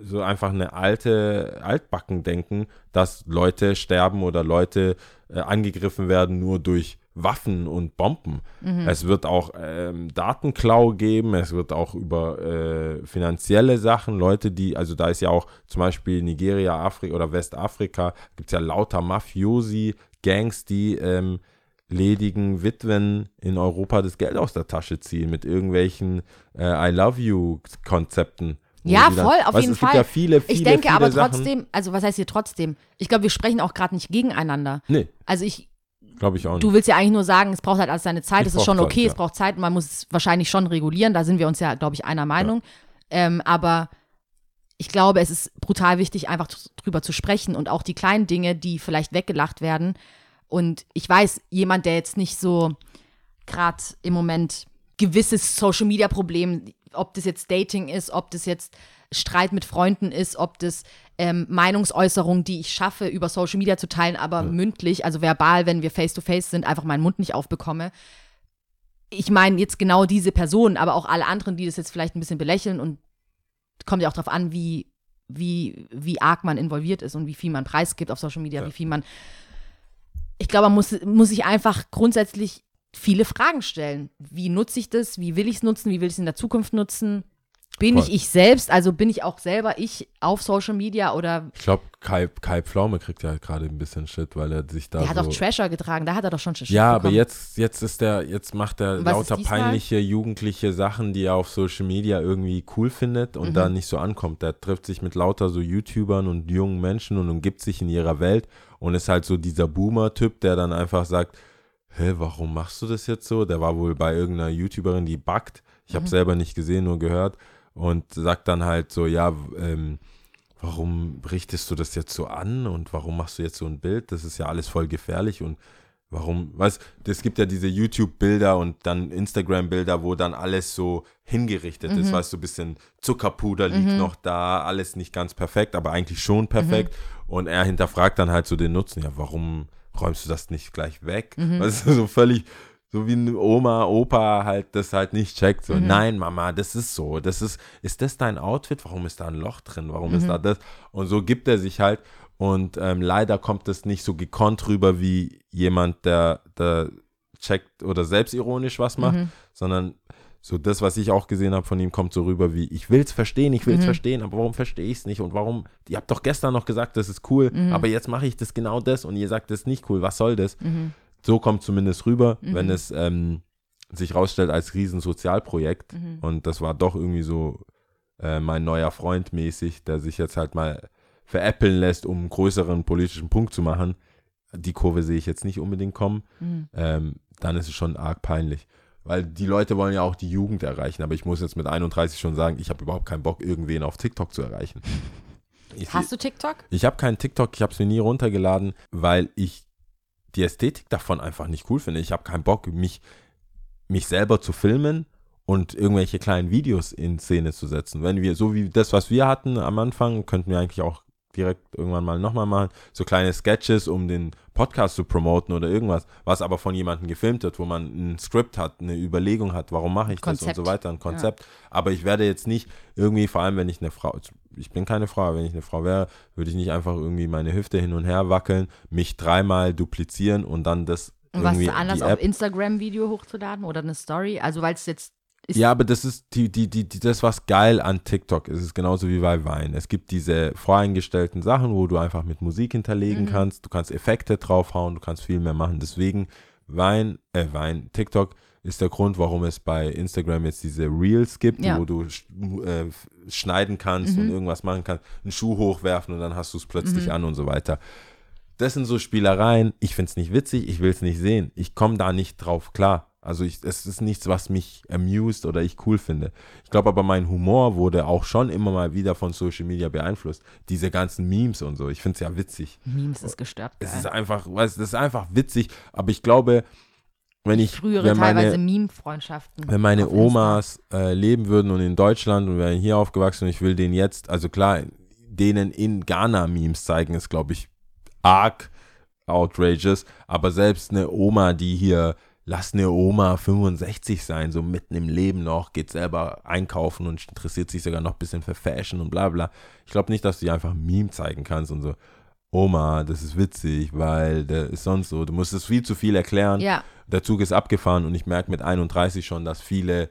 so einfach eine alte Altbacken-Denken, dass Leute sterben oder Leute äh, angegriffen werden nur durch Waffen und Bomben. Es wird auch ähm, Datenklau geben, es wird auch über äh, finanzielle Sachen, Leute, die, also da ist ja auch zum Beispiel Nigeria, Afrika oder Westafrika, gibt es ja lauter Mafiosi, Gangs, die ähm, ledigen Witwen in Europa das Geld aus der Tasche ziehen mit irgendwelchen äh, I love you Konzepten. Ja, dann- voll, auf Weißt, jeden es gibt Fall. ja viele, viele, ich denke viele aber Sachen. trotzdem, also was heißt hier trotzdem? Ich glaube, wir sprechen auch gerade nicht gegeneinander. Nee, Also ich, glaube ich auch nicht. du willst ja eigentlich nur sagen, es braucht halt alles seine Zeit, Es ist schon Zeit, okay, ja. es braucht Zeit, man muss es wahrscheinlich schon regulieren, da sind wir uns ja, glaube ich, einer Meinung. Ähm, aber ich glaube, es ist brutal wichtig, einfach drüber zu sprechen und auch die kleinen Dinge, die vielleicht weggelacht werden. Und ich weiß, jemand, der jetzt nicht so gerade im Moment gewisses Social Media Problem, ob das jetzt Dating ist, ob das jetzt Streit mit Freunden ist, ob das ähm, Meinungsäußerung, die ich schaffe, über Social Media zu teilen, aber mündlich, also verbal, wenn wir face to face sind, einfach meinen Mund nicht aufbekomme. Ich meine jetzt genau diese Person, aber auch alle anderen, die das jetzt vielleicht ein bisschen belächeln und kommt ja auch darauf an, wie, wie, wie arg man involviert ist und wie viel man preisgibt auf Social Media, Ja. wie viel man. Ich glaube, man muss, muss sich einfach grundsätzlich viele Fragen stellen. Wie nutze ich das? Wie will ich es nutzen? Wie will ich es in der Zukunft nutzen? Bin Voll. ich ich selbst? Also bin ich auch selber ich auf Social Media oder Ich glaube, Kai, Kai Pflaume kriegt ja gerade ein bisschen Shit, weil er sich da der hat so doch Trasher getragen, da hat er doch schon Shit Ja, aber bekommen. jetzt, jetzt ist der, jetzt macht er lauter peinliche jugendliche Sachen, die er auf Social Media irgendwie cool findet und Mhm. da nicht so ankommt. Der trifft sich mit lauter so YouTubern und jungen Menschen und umgibt sich in ihrer Welt und ist halt so dieser Boomer-Typ, der dann einfach sagt, hä, warum machst du das jetzt so? Der war wohl bei irgendeiner YouTuberin, die backt. Ich Mhm. habe selber nicht gesehen, nur gehört. Und sagt dann halt so, ja, ähm, warum richtest du das jetzt so an? Und warum machst du jetzt so ein Bild? Das ist ja alles voll gefährlich. Und warum, weißt es gibt ja diese YouTube-Bilder und dann Instagram-Bilder, wo dann alles so hingerichtet ist, weißt du, ein bisschen Zuckerpuder liegt noch da, alles nicht ganz perfekt, aber eigentlich schon perfekt. Und er hinterfragt dann halt so den Nutzen, ja, warum räumst du das nicht gleich weg? Weißt du, so völlig, so wie eine Oma, Opa halt das halt nicht checkt. So, nein, Mama, das ist so. Das ist, ist das dein Outfit? Warum ist da ein Loch drin? Warum ist da das? Und so gibt er sich halt. Und ähm, leider kommt es nicht so gekonnt rüber wie jemand, der, der checkt oder selbstironisch was macht, sondern so das, was ich auch gesehen habe von ihm, kommt so rüber wie, ich will es verstehen, ich will es Mhm. verstehen, aber warum verstehe ich es nicht und warum, ihr habt doch gestern noch gesagt, das ist cool, Mhm. aber jetzt mache ich das genau das und ihr sagt, das ist nicht cool, was soll das? Mhm. So kommt zumindest rüber, Mhm. wenn es ähm, sich rausstellt als Riesensozialprojekt Mhm. und das war doch irgendwie so äh, mein neuer Freund mäßig, der sich jetzt halt mal veräppeln lässt, um einen größeren politischen Punkt zu machen. Die Kurve sehe ich jetzt nicht unbedingt kommen. Mhm. Ähm, dann ist es schon arg peinlich. Weil die Leute wollen ja auch die Jugend erreichen, aber ich muss jetzt mit 31 schon sagen, ich habe überhaupt keinen Bock, irgendwen auf TikTok zu erreichen. Ich, Hast du TikTok? ich habe keinen TikTok, ich habe es mir nie runtergeladen, weil ich die Ästhetik davon einfach nicht cool finde. Ich habe keinen Bock, mich, mich selber zu filmen und irgendwelche kleinen Videos in Szene zu setzen. Wenn wir, so wie das, was wir hatten am Anfang, könnten wir eigentlich auch direkt irgendwann mal nochmal machen, so kleine Sketches, um den Podcast zu promoten oder irgendwas, was aber von jemandem gefilmt wird, wo man ein Skript hat, eine Überlegung hat, warum mache ich das Konzept. und so weiter, ein Konzept. Aber ich werde jetzt nicht irgendwie, vor allem wenn ich eine Frau, ich bin keine Frau, wenn ich eine Frau wäre, würde ich nicht einfach irgendwie meine Hüfte hin und her wackeln, mich dreimal duplizieren und dann das Und was anders auf Instagram-Video hochzuladen oder eine Story? Also weil es jetzt Ja, aber das ist die, die, die, die, das, was geil an TikTok ist, ist genauso wie bei Wein. Es gibt diese voreingestellten Sachen, wo du einfach mit Musik hinterlegen Mhm. kannst, du kannst Effekte draufhauen, du kannst viel mehr machen. Deswegen Wein, äh, Wein, TikTok ist der Grund, warum es bei Instagram jetzt diese Reels gibt, Ja. wo du äh, schneiden kannst und Mhm. irgendwas machen kannst, einen Schuh hochwerfen und dann hast du es plötzlich Mhm. an und so weiter. Das sind so Spielereien. Ich finde es nicht witzig, ich will es nicht sehen. Ich komme da nicht drauf klar. Also ich, es ist nichts, was mich amused oder ich cool finde. Ich glaube aber, mein Humor wurde auch schon immer mal wieder von Social Media beeinflusst. Diese ganzen Memes und so. Ich finde es ja witzig. Memes ist gestört. Es geil. ist einfach, weißt, das ist einfach witzig. Aber ich glaube, wenn ich, Frühere wenn teilweise meine, Meme-Freundschaften. wenn meine. Omas äh, leben würden und in Deutschland und wären hier aufgewachsen und ich will denen jetzt, also klar, denen in Ghana Memes zeigen, ist glaube ich arg outrageous, aber selbst eine Oma, die hier, lass eine Oma 65 sein, so mitten im Leben noch, geht selber einkaufen und interessiert sich sogar noch ein bisschen für Fashion und bla bla. Ich glaube nicht, dass du ihr einfach ein Meme zeigen kannst und so. Oma, das ist witzig, weil der ist sonst so. Du musst es viel zu viel erklären Ja, der Zug ist abgefahren und ich merke mit 31 schon, dass viele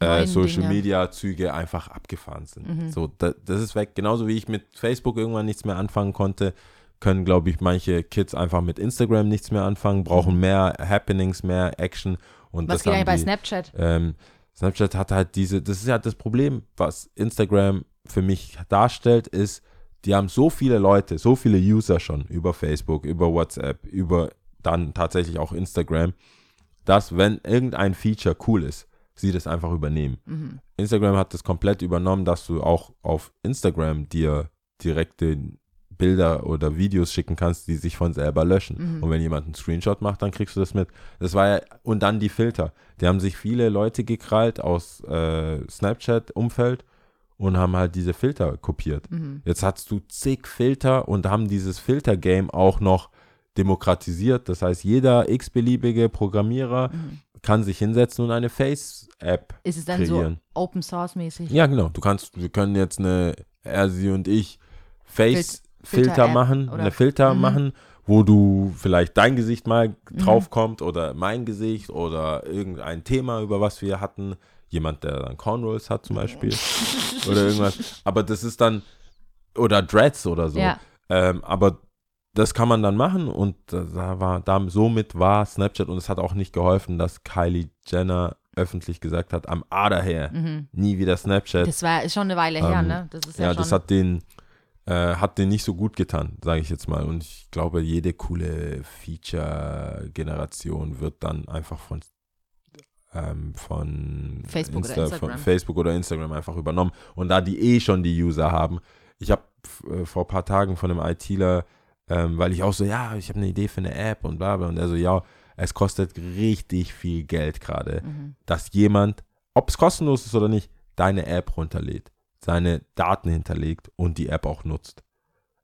äh, Neuen Social Dinge. Media Züge einfach abgefahren sind. Mhm. So, da, das ist weg. Genauso wie ich mit Facebook irgendwann nichts mehr anfangen konnte, können, glaube ich, manche Kids einfach mit Instagram nichts mehr anfangen, brauchen mehr Happenings, mehr Action und Mhm. was das geht eigentlich bei Snapchat? ähm, Snapchat hat halt diese, das ist ja das Problem, was Instagram für mich darstellt, ist, die haben so viele Leute, so viele User schon über Facebook, über WhatsApp, über dann tatsächlich auch Instagram, dass wenn irgendein Feature cool ist, sie das einfach übernehmen. Mhm. Instagram hat das komplett übernommen, dass du auch auf Instagram dir direkte Bilder oder Videos schicken kannst, die sich von selber löschen. Mhm. Und wenn jemand einen Screenshot macht, dann kriegst du das mit. Das war ja, und dann die Filter. Die haben sich viele Leute gekrallt aus äh, Snapchat-Umfeld und haben halt diese Filter kopiert. Mhm. Jetzt hast du zig Filter und haben dieses Filter-Game auch noch demokratisiert. Das heißt, jeder x-beliebige Programmierer Mhm. kann sich hinsetzen und eine Face-App Ist es dann kreieren. so Open Source mäßig? Ja, genau. Du kannst, wir können jetzt eine, er, sie und ich, Fil- Filter-App machen, oder- eine Filter Mhm. machen, wo du vielleicht dein Gesicht mal Mhm. draufkommt oder mein Gesicht oder irgendein Thema, über was wir hatten. Jemand, der dann Cornrows hat zum Beispiel oder irgendwas. Aber das ist dann, oder Dreads oder so. Ja. Ähm, aber das kann man dann machen und da war, da, somit war Snapchat und es hat auch nicht geholfen, dass Kylie Jenner öffentlich gesagt hat, am Ader her, Mhm. nie wieder Snapchat. Das war schon eine Weile her, Ähm, ne? Das ist ja, ja, das hat den, äh, hat den nicht so gut getan, sage ich jetzt mal. Und ich glaube, jede coole Feature-Generation wird dann einfach von, ähm, von, Facebook oder Instagram. von Facebook oder Instagram einfach übernommen. Und da die eh schon die User haben, ich habe äh, vor ein paar Tagen von einem ITler, ähm, weil ich auch so, ja, ich habe eine Idee für eine App und bla bla. Und er so, ja, es kostet richtig viel Geld gerade mhm. dass jemand, ob es kostenlos ist oder nicht, deine App runterlädt, seine Daten hinterlegt und die App auch nutzt.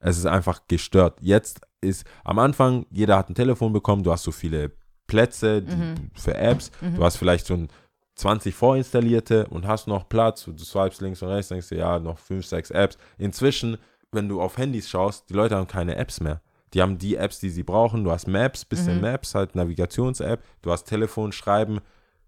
Es ist einfach gestört. Jetzt ist am Anfang, jeder hat ein Telefon bekommen, du hast so viele Plätze die, Mhm. für Apps, Mhm. du hast vielleicht schon 20 vorinstallierte und hast noch Platz, du swipes links und rechts, denkst du, ja, noch 5, 6 Apps. Inzwischen, wenn du auf Handys schaust, die Leute haben keine Apps mehr. Die haben die Apps, die sie brauchen. Du hast Maps, bisschen Mhm. Maps, halt Navigations-App. Du hast Telefon, Schreiben,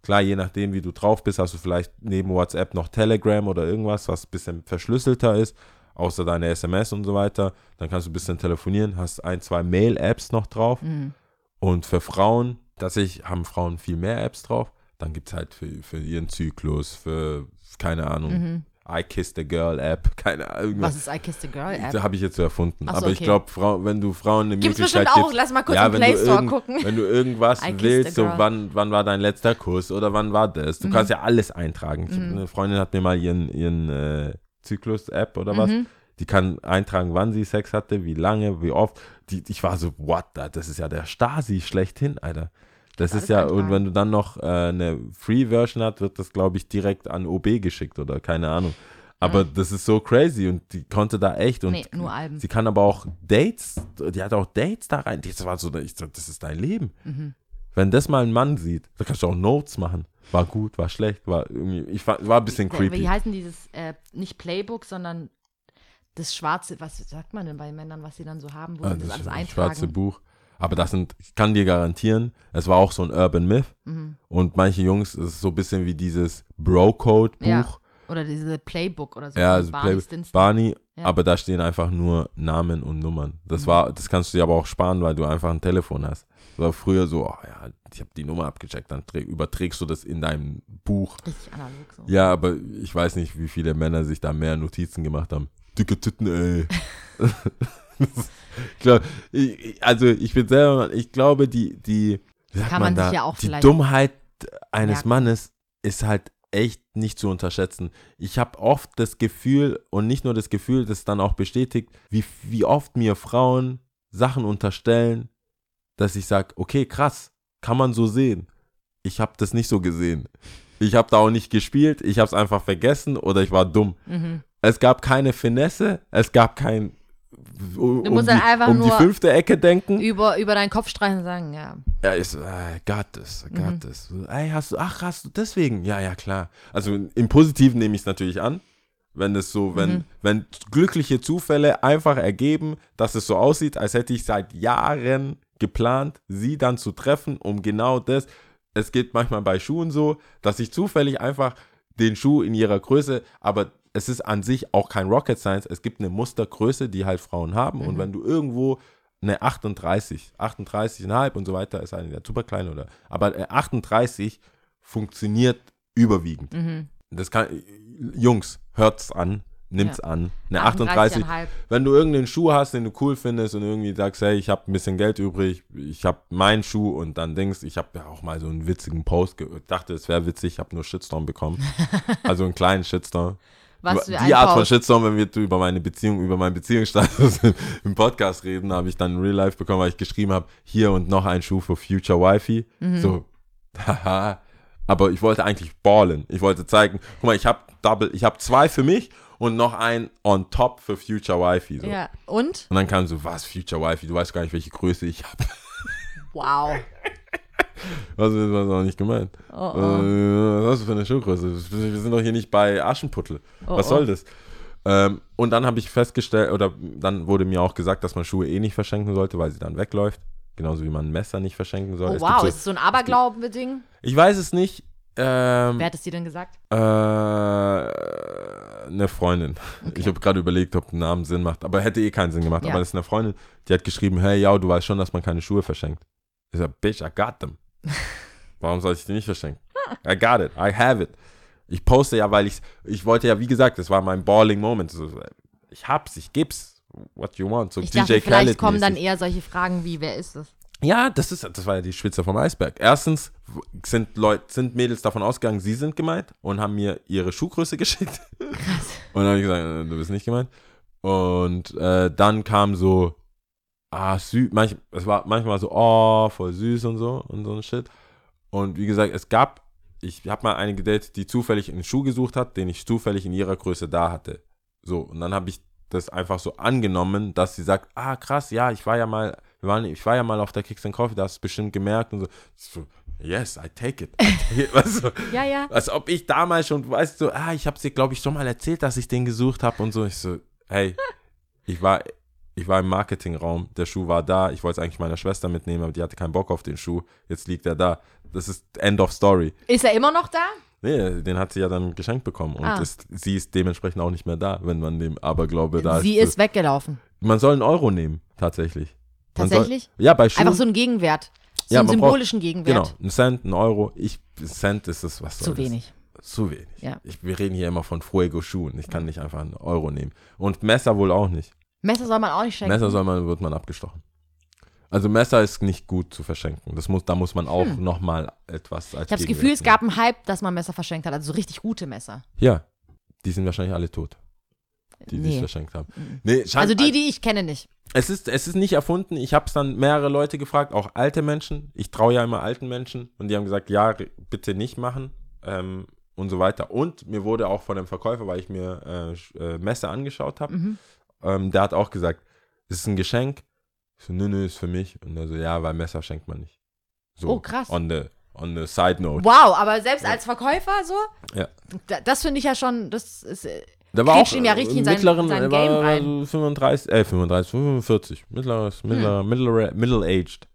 Klar, je nachdem, wie du drauf bist, hast du vielleicht neben WhatsApp noch Telegram oder irgendwas, was ein bisschen verschlüsselter ist, außer deine SMS und so weiter. Dann kannst du ein bisschen telefonieren, hast ein, zwei Mail-Apps noch drauf. Mhm. Und für Frauen, tatsächlich haben Frauen viel mehr Apps drauf. Dann gibt es halt für, für ihren Zyklus, für, keine Ahnung, Mhm. I Kissed a Girl App, keine Ahnung. Was ist I Kissed a Girl App? Da habe ich jetzt so erfunden. So, Aber ich okay. glaube, Frau, wenn du Frauen eine Gibt's Möglichkeit bestimmt auch. gibst, Lass mal kurz ja, im wenn Play du Store gucken. Wenn du irgendwas willst, so wann, wann war dein letzter Kuss oder wann war das? Du Mhm. kannst ja alles eintragen. Ich, Eine Freundin hat mir mal ihren, ihren äh, Zyklus-App oder was. Mhm. Die kann eintragen, wann sie Sex hatte, wie lange, wie oft. Die, ich war so, what? da- Das ist ja der Stasi schlechthin, Alter. Das ist ja, und wenn du dann noch äh, eine Free-Version hast, wird das, glaube ich, direkt an OB geschickt oder keine Ahnung. Aber das ist so crazy und die konnte da echt und Nee, nur Alben. sie kann aber auch Dates, die hat auch Dates da rein. Das war so, ich so, das ist dein Leben. Mhm. Wenn das mal ein Mann sieht, dann kannst du auch Notes machen. War gut, war schlecht, war irgendwie, ich war, war ein bisschen Wie creepy. heißen dieses, äh, nicht Playbook, sondern das schwarze, was sagt man denn bei Männern, was sie dann so haben, wo Ah, sie das das alles eintragen? schwarze Buch. Aber das sind, ich kann dir garantieren, es war auch so ein Urban Myth. Mhm. Und manche Jungs, es ist so ein bisschen wie dieses Bro-Code-Buch. Ja. Oder diese Playbook oder so. Ja, also Barney. Barney, Ja. aber da stehen einfach nur Namen und Nummern. Das Mhm. war, das kannst du dir aber auch sparen, weil du einfach ein Telefon hast. Das war früher so, oh ja, ich habe die Nummer abgecheckt, dann trä- überträgst du das in deinem Buch. Richtig analog so. Ja, aber ich weiß nicht, wie viele Männer sich da mehr Notizen gemacht haben. Dicke Titten, ey. ich glaub, ich, also ich bin selber, ich glaube, die, die, Kann man man da, ja die Dummheit eines merken. Mannes ist halt echt nicht zu unterschätzen. Ich habe oft das Gefühl und nicht nur das Gefühl, das dann auch bestätigt, wie, wie oft mir Frauen Sachen unterstellen, dass ich sage, okay, krass, kann man so sehen. Ich habe das nicht so gesehen. Ich habe da auch nicht gespielt, ich habe es einfach vergessen oder ich war dumm. Mhm. Es gab keine Finesse, es gab kein um, Du musst dann einfach die, um die nur- fünfte Ecke denken. Über, über deinen Kopf streichen und sagen, ja. Ja, ich so, I got this, I got Mhm. this. Ey, hast du, ach, hast du deswegen? Ja, ja, klar. Also im Positiven nehme ich es natürlich an. Wenn es so, wenn, Mhm. wenn glückliche Zufälle einfach ergeben, dass es so aussieht, als hätte ich seit Jahren geplant, sie dann zu treffen, um genau das. Es geht manchmal bei Schuhen so, dass ich zufällig einfach den Schuh in ihrer Größe, aber es ist an sich auch kein Rocket Science. Es gibt eine Mustergröße, die halt Frauen haben. Und wenn du irgendwo eine 38, 38,5 und so weiter, ist eine super klein oder, aber äh, 38 funktioniert überwiegend. Mhm. Das kann, Jungs, hört's an, nimmt's Ja. an. Eine 38, 38,5. wenn du irgendeinen Schuh hast, den du cool findest und irgendwie sagst, hey, ich habe ein bisschen Geld übrig, ich habe meinen Schuh und dann denkst, ich habe ja auch mal so einen witzigen Post, dachte, es wäre witzig, ich habe nur Shitstorm bekommen. also einen kleinen Shitstorm. Was für die ein Art von. Shitstorm, wenn wir über meine Beziehung, über meinen Beziehungsstatus im Podcast reden, habe ich dann in Real Life bekommen, weil ich geschrieben habe, hier und noch ein Schuh für Future Wifi. Mhm. So, haha. Aber ich wollte eigentlich ballen. Ich wollte zeigen, guck mal, ich habe Double, ich habe zwei für mich und noch einen on top für Future Wifi. So. Ja. Und? Und dann kam so, was, Future Wifi, du weißt gar nicht, welche Größe ich habe. Wow. Was ist das auch nicht gemeint? Oh, oh. was hast du für eine Schuhgröße? Wir sind doch hier nicht bei Aschenputtel. Oh, was oh. soll das? Ähm, und dann habe ich festgestellt, oder dann wurde mir auch gesagt, dass man Schuhe eh nicht verschenken sollte, weil sie dann wegläuft. Genauso wie man ein Messer nicht verschenken soll. Oh, wow. gibt Ist es so ein Aberglauben-Ding? ich weiß es nicht. Ähm, Wer hat es dir denn gesagt? äh, eine Freundin. Ich habe gerade überlegt, ob ein Namen Sinn macht, aber hätte eh keinen Sinn gemacht. Ja. Aber das ist eine Freundin, die hat geschrieben, hey, ja, du weißt schon, dass man keine Schuhe verschenkt. Ich sag, bitch, I got them. Warum soll ich die nicht verschenken? I got it, I have it. Ich poste ja, weil ich, ich wollte ja, wie gesagt, das war mein balling Moment. Ich hab's, ich geb's. What you want. So Ich DJ dachte, vielleicht Khaled kommen dann eher solche Fragen wie, wer ist es? Ja, das ist, das war ja die Spitze vom Eisberg. Erstens sind Leute, sind Mädels davon ausgegangen, sie sind gemeint und haben mir ihre Schuhgröße geschickt. Krass. Und dann habe ich gesagt, äh, du bist nicht gemeint. Und äh, dann kam so, ah, süß, manch, es war manchmal so, oh, voll süß und so und so ein Shit. Und wie gesagt, es gab, ich habe mal eine gedatet, die zufällig einen Schuh gesucht hat, den ich zufällig in ihrer Größe da hatte. So, und dann habe ich das einfach so angenommen, dass sie sagt, ah, krass, ja, ich war ja mal, wir waren, ich war ja mal auf der Kicks and Coffee, da hast du es bestimmt gemerkt und so. So. Yes, I take it. I take it. Weißt du, Ja, ja. als ob ich damals schon, weißt du, ah, ich habe dir, glaube ich, schon mal erzählt, dass ich den gesucht habe und so. Ich so, hey, ich war, Ich war im Marketingraum, der Schuh war da, ich wollte es eigentlich meiner Schwester mitnehmen, aber die hatte keinen Bock auf den Schuh. Jetzt liegt er da. Das ist End of Story. Ist er immer noch da? Nee, den hat sie ja dann geschenkt bekommen und Ah. ist, sie ist dementsprechend auch nicht mehr da, wenn man dem Aberglaube da Sie ist weggelaufen. Man soll einen Euro nehmen, tatsächlich. Tatsächlich? Soll, ja, bei Schuhen. Einfach so einen Gegenwert. So Ja, einen man braucht- symbolischen Gegenwert. Genau, ein Cent, ein Euro. Ich, ein Cent ist es, was Zu soll das? wenig. Zu wenig. Ja. Ich, wir reden hier immer von Fuego Schuhen. Ich kann nicht einfach einen Euro nehmen. Und Messer wohl auch nicht. Messer soll man auch nicht schenken. Messer soll man, wird man abgestochen. Also Messer ist nicht gut zu verschenken. Das muss, da muss man auch Hm. nochmal etwas als ich habe das Gefühl, es gab einen Hype, dass man Messer verschenkt hat. Also so richtig gute Messer. Ja, die sind wahrscheinlich alle tot, die Nee. verschenkt haben. Mhm. Nee, Also die, die ich kenne nicht. Es ist, es ist nicht erfunden. Ich habe es dann mehrere Leute gefragt, auch alte Menschen. Ich traue ja immer alten Menschen. Und die haben gesagt, ja, bitte nicht machen ähm, und so weiter. Und mir wurde auch von dem Verkäufer, weil ich mir äh, äh, Messer angeschaut habe, Mhm. Ähm, der hat auch gesagt, es ist ein Geschenk. Ich so, nö, nö, ist für mich. Und er so, ja, weil Messer schenkt man nicht. So, Oh, krass. On the, on the side note. Wow, aber selbst Ja. als Verkäufer so? Ja. Da- Das finde ich ja schon, das ist, äh, Der war auch ihm ja richtig in sein- mittleren, sein er war Game rein. so 35, äh, 35, 45, mittleres, Hm. mittlerer, middle, middle-aged.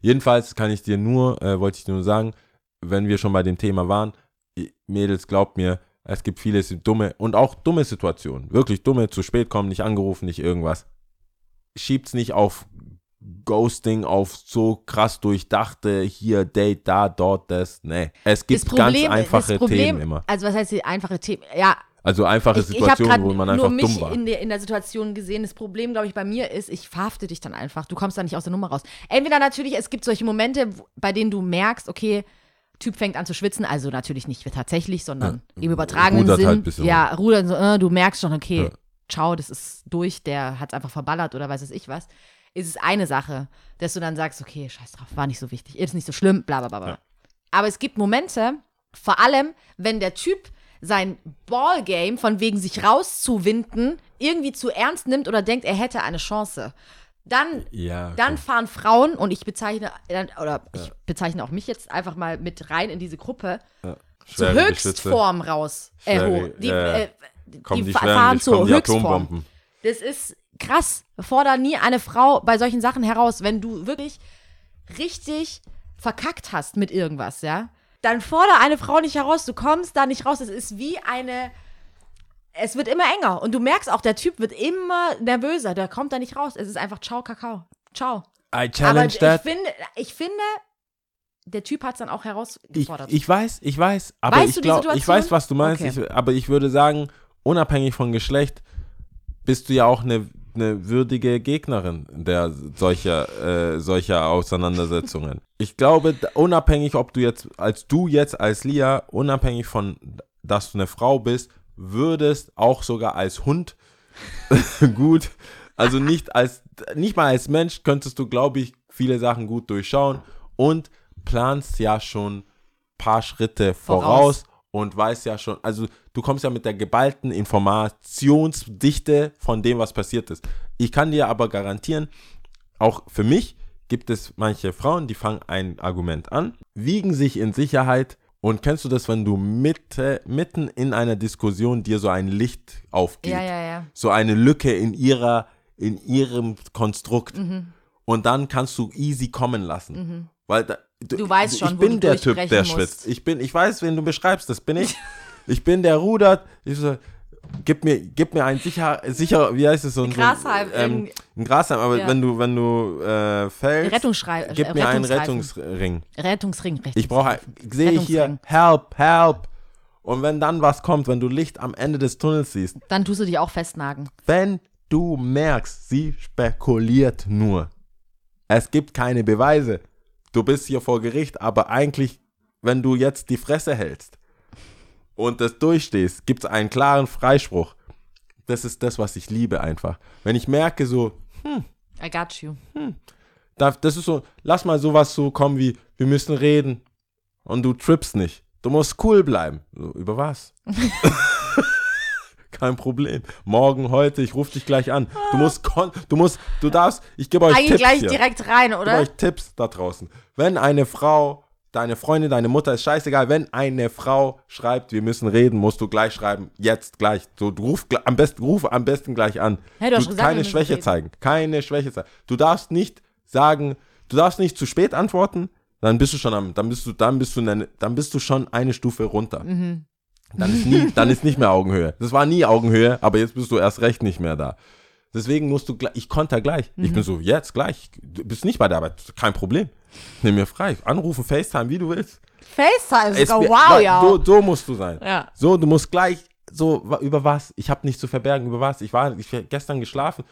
Jedenfalls kann ich dir nur, äh, wollte ich dir nur sagen, wenn wir schon bei dem Thema waren, Mädels, glaubt mir, es gibt viele dumme und auch dumme Situationen. Wirklich dumme, zu spät kommen, nicht angerufen, nicht irgendwas. Schiebt's nicht auf Ghosting, auf so krass durchdachte, hier, Date, da, dort, das. Nee. Es gibt Problem, ganz einfache Problem, Themen immer. Also was heißt die einfache Themen? Ja, Also einfache ich, ich Situationen, gerade wo man nur einfach mich dumm war. in der, in der Situation gesehen. Das Problem, glaube ich, bei mir ist, ich verhafte dich dann einfach. Du kommst da nicht aus der Nummer raus. Entweder natürlich, es gibt solche Momente, bei denen du merkst, okay, Typ fängt an zu schwitzen, also natürlich nicht tatsächlich, sondern Ja, im übertragenen rudert Sinn. halt ja, rudern so, äh, du merkst schon, okay, Ja. ciao, das ist durch, der hat einfach verballert oder weiß es ich was. Ist es eine Sache, dass du dann sagst, okay, scheiß drauf, war nicht so wichtig, ist nicht so schlimm, bla bla bla. bla. Ja. Aber es gibt Momente, vor allem, wenn der Typ sein Ballgame von wegen sich rauszuwinden irgendwie zu ernst nimmt oder denkt, er hätte eine Chance. Dann, Ja, dann okay. fahren Frauen, und ich bezeichne, oder ich bezeichne auch mich jetzt einfach mal mit rein in diese Gruppe, zur Schwere Geschütze. Höchstform raus. Äh, Schwere, hoch. Die, äh, die, die, fahren die, zur Höchstform. Das ist krass. Fordere nie eine Frau bei solchen Sachen heraus, wenn du wirklich richtig verkackt hast mit irgendwas, ja. Dann fordere eine Frau nicht heraus, du kommst da nicht raus. Es ist wie eine. Es wird immer enger und du merkst auch, der Typ wird immer nervöser. Der kommt da nicht raus. Es ist einfach Ciao, Kakao. Ciao. I Aber challenge ich that. finde, ich finde, der Typ hat es dann auch Ich, herausgefordert. ich weiß, ich weiß, aber Weißt ich glaube, ich weiß, was du meinst, Okay. ich, aber ich würde sagen, unabhängig von Geschlecht, bist du ja auch eine, eine würdige Gegnerin der solcher, äh, solcher Auseinandersetzungen. Ich glaube, unabhängig, ob du jetzt, als du jetzt als Lia, unabhängig von, dass du eine Frau bist, würdest auch sogar als Hund gut, also nicht als, nicht mal als Mensch könntest du, glaube ich, viele Sachen gut durchschauen und planst ja schon paar Schritte voraus, Voraus. und weißt ja schon, also du kommst ja mit der geballten Informationsdichte von dem, was passiert ist. Ich kann dir aber garantieren, auch für mich gibt es manche Frauen, die fangen ein Argument an, wiegen sich in Sicherheit und kennst du das, wenn du mitte, mitten in einer Diskussion dir so ein Licht aufgeht? ja, ja, ja. so eine Lücke in ihrer, in ihrem Konstrukt. Mhm. Und dann kannst du easy kommen lassen. Weil da, Du weißt schon, ich bin du der Typ, der musst. schwitzt. Ich bin, ich weiß, wen du beschreibst, das bin ich. ich bin der rudert. Ich so, gib mir, gib mir ein sicher, sicher, wie heißt es so ein Grashalm, So, ähm, ein Grashalm, aber ja. wenn du, wenn du äh, fällst, Rettungsschrei gib mir einen. Rettungsring. Rettungsring. Ich brauche, sehe ich hier, help, help. Und wenn dann was kommt, wenn du Licht am Ende des Tunnels siehst, Dann tust du dich auch festnagen. wenn du merkst, sie spekuliert nur. Es gibt keine Beweise. Du bist hier vor Gericht, aber eigentlich, wenn du jetzt die Fresse hältst und das durchstehst, gibt es einen klaren Freispruch. Das ist das, was ich liebe einfach. Wenn ich merke so, I got you. da- das ist so, lass mal sowas so kommen wie, wir müssen reden und du trippst nicht. Du musst cool bleiben. So, über was? Kein Problem. Morgen, heute, ich rufe dich gleich an. Du musst, kon du musst, du darfst, ich gebe euch Eigentlich Tipps gleich hier. direkt rein, Ich gebe oder? euch Tipps da draußen. Wenn eine Frau deine Freundin, deine Mutter, ist scheißegal. Wenn eine Frau schreibt, wir müssen reden, musst du gleich schreiben, jetzt gleich. So, du ruf am besten, ruf am besten gleich an. Hey, du hast gesagt, keine Schwäche reden. zeigen. Keine Schwäche zeigen. Du darfst nicht sagen, du darfst nicht zu spät antworten, dann bist du schon am, dann bist du, dann bist du, eine, dann bist du schon eine Stufe runter. Mhm. Dann ist nie, dann ist nicht mehr Augenhöhe. Das war nie Augenhöhe, aber jetzt bist du erst recht nicht mehr da. Deswegen musst du gleich, ich konter gleich. Ich Mhm. bin so, jetzt gleich. Du bist nicht bei der Arbeit, kein Problem. Nimm mir frei. Anrufen, FaceTime, wie du willst. FaceTime sogar, wow, ja. So, so musst du sein. Ja. So, du musst gleich, so, über was? Ich habe nichts zu verbergen, über was? Ich war, ich gestern geschlafen.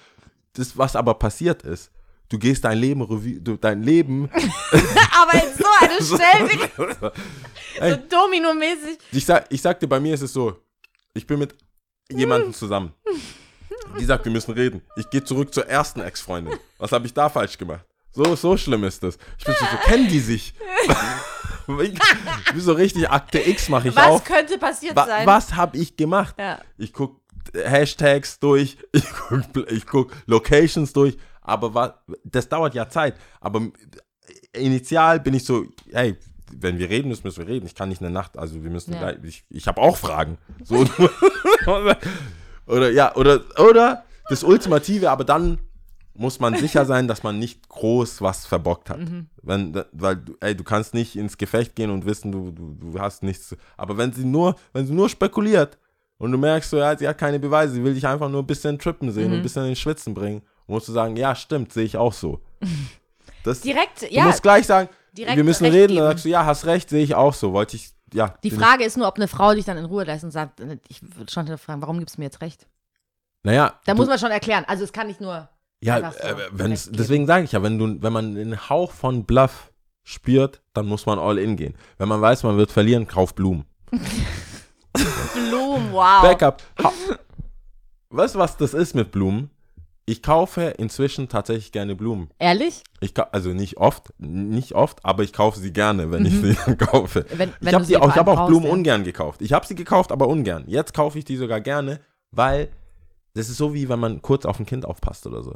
Das, was aber passiert ist, du gehst dein Leben, Revue, du, dein Leben, Aber in so eine Stelle, so Ey. Domino-mäßig. ich sag, ich sag dir, bei mir ist es so, ich bin mit jemandem zusammen. Die sagt, wir müssen reden. Ich gehe zurück zur ersten Ex-Freundin. Was habe ich da falsch gemacht? So, so schlimm ist das. Ich bin so, so kennen die sich? Wie so richtig Akte X mache ich Was auf. könnte passiert Wa sein? was habe ich gemacht? Ja. Ich guck Hashtags durch, ich guck, ich guck Locations durch, aber was, das dauert ja Zeit. Aber initial bin ich so, hey, wenn wir reden müssen, müssen wir reden. Ich kann nicht eine Nacht, also wir müssen Ja. gleich, ich, ich habe auch Fragen. So, oder ja, oder, oder das Ultimative, aber dann muss man sicher sein, dass man nicht groß was verbockt hat. Mhm. Wenn, weil, du- ey, du kannst nicht ins Gefecht gehen und wissen, du, du, du hast nichts. Aber wenn sie nur, wenn sie nur spekuliert und du merkst, so, ja, sie hat keine Beweise, sie will dich einfach nur ein bisschen trippen sehen und Mhm. ein bisschen in den Schwitzen bringen, musst du sagen, ja, stimmt, sehe ich auch so. Das, Direkt, du ja. musst gleich sagen, direkt wir müssen reden, dann geben. sagst du, ja, hast recht, sehe ich auch so. Wollte ich, ja. Die Frage ist nur, ob eine Frau dich dann in Ruhe lässt und sagt, ich würde schon fragen, warum gibst du mir jetzt recht? Naja, Da muss man schon erklären. Also es kann nicht nur. Ja, so äh, wenn's, deswegen sage ich ja, wenn du, wenn man den Hauch von Bluff spürt, dann muss man all in gehen. Wenn man weiß, man wird verlieren, kauf Blumen. Blumen, wow. Backup. Ha weißt du, was das ist mit Blumen? Ich kaufe inzwischen tatsächlich gerne Blumen. Ehrlich? Ich also nicht oft, nicht oft, aber ich kaufe sie gerne, wenn ich sie kaufe. Mhm. Wenn, wenn ich habe auch, ich hab auch Blumen ja. ungern gekauft. Ich habe sie gekauft, aber ungern. Jetzt kaufe ich die sogar gerne, weil das ist so wie wenn man kurz auf ein Kind aufpasst oder so.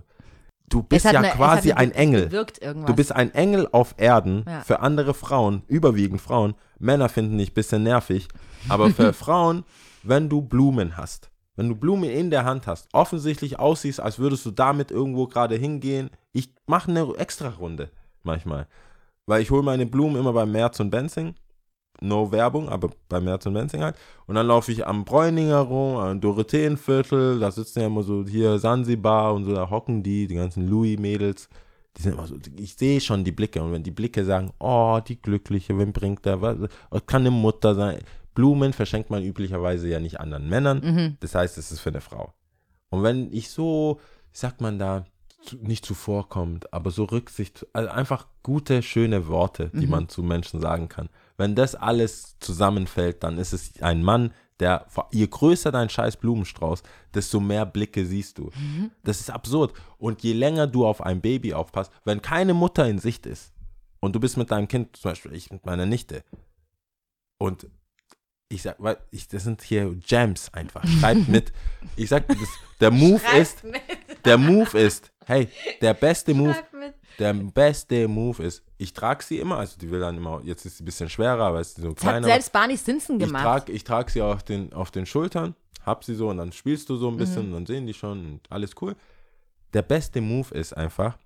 Du bist ja eine- quasi ein Engel. Du bist ein Engel auf Erden Ja. für andere Frauen, überwiegend Frauen. Männer finden dich ein bisschen nervig, aber für Frauen, wenn du Blumen hast, wenn du Blumen in der Hand hast, offensichtlich aussiehst, als würdest du damit irgendwo gerade hingehen. Ich mache eine extra Runde manchmal, weil ich hole meine Blumen immer bei Merz und Benzing. No Werbung, aber bei Merz und Benzing halt. Und dann laufe ich am Bräuninger rum, am Dorotheenviertel, da sitzen ja immer so hier Sansibar und so, da hocken die, die ganzen Louis-Mädels. Die sind immer so, ich sehe schon die Blicke und wenn die Blicke sagen, oh, die Glückliche, wen bringt der, was, kann eine Mutter sein. Blumen verschenkt man üblicherweise ja nicht anderen Männern, Mhm. das heißt, es ist für eine Frau. Und wenn ich so, wie sagt man da, nicht zuvorkommt, aber so Rücksicht, also einfach gute, schöne Worte, die Mhm. man zu Menschen sagen kann. Wenn das alles zusammenfällt, dann ist es ein Mann, der, je größer dein scheiß Blumenstrauß, desto mehr Blicke siehst du. Mhm. Das ist absurd. Und je länger du auf ein Baby aufpasst, wenn keine Mutter in Sicht ist und du bist mit deinem Kind, zum Beispiel ich mit meiner Nichte, und ich sag, weil ich, das sind hier Jams einfach. Schreibt mit. Ich sag, das, der Move ist, der Move ist, hey, der beste Move, der beste Move ist, ich trage sie immer, also die will dann immer, jetzt ist sie ein bisschen schwerer, weil es so Das hat kleiner. selbst Barney Stinson Ich gemacht. trage ich trag sie auf den, auf den Schultern, hab sie so und dann spielst du so ein bisschen Mhm. und dann sehen die schon und alles cool. Der beste Move ist einfach,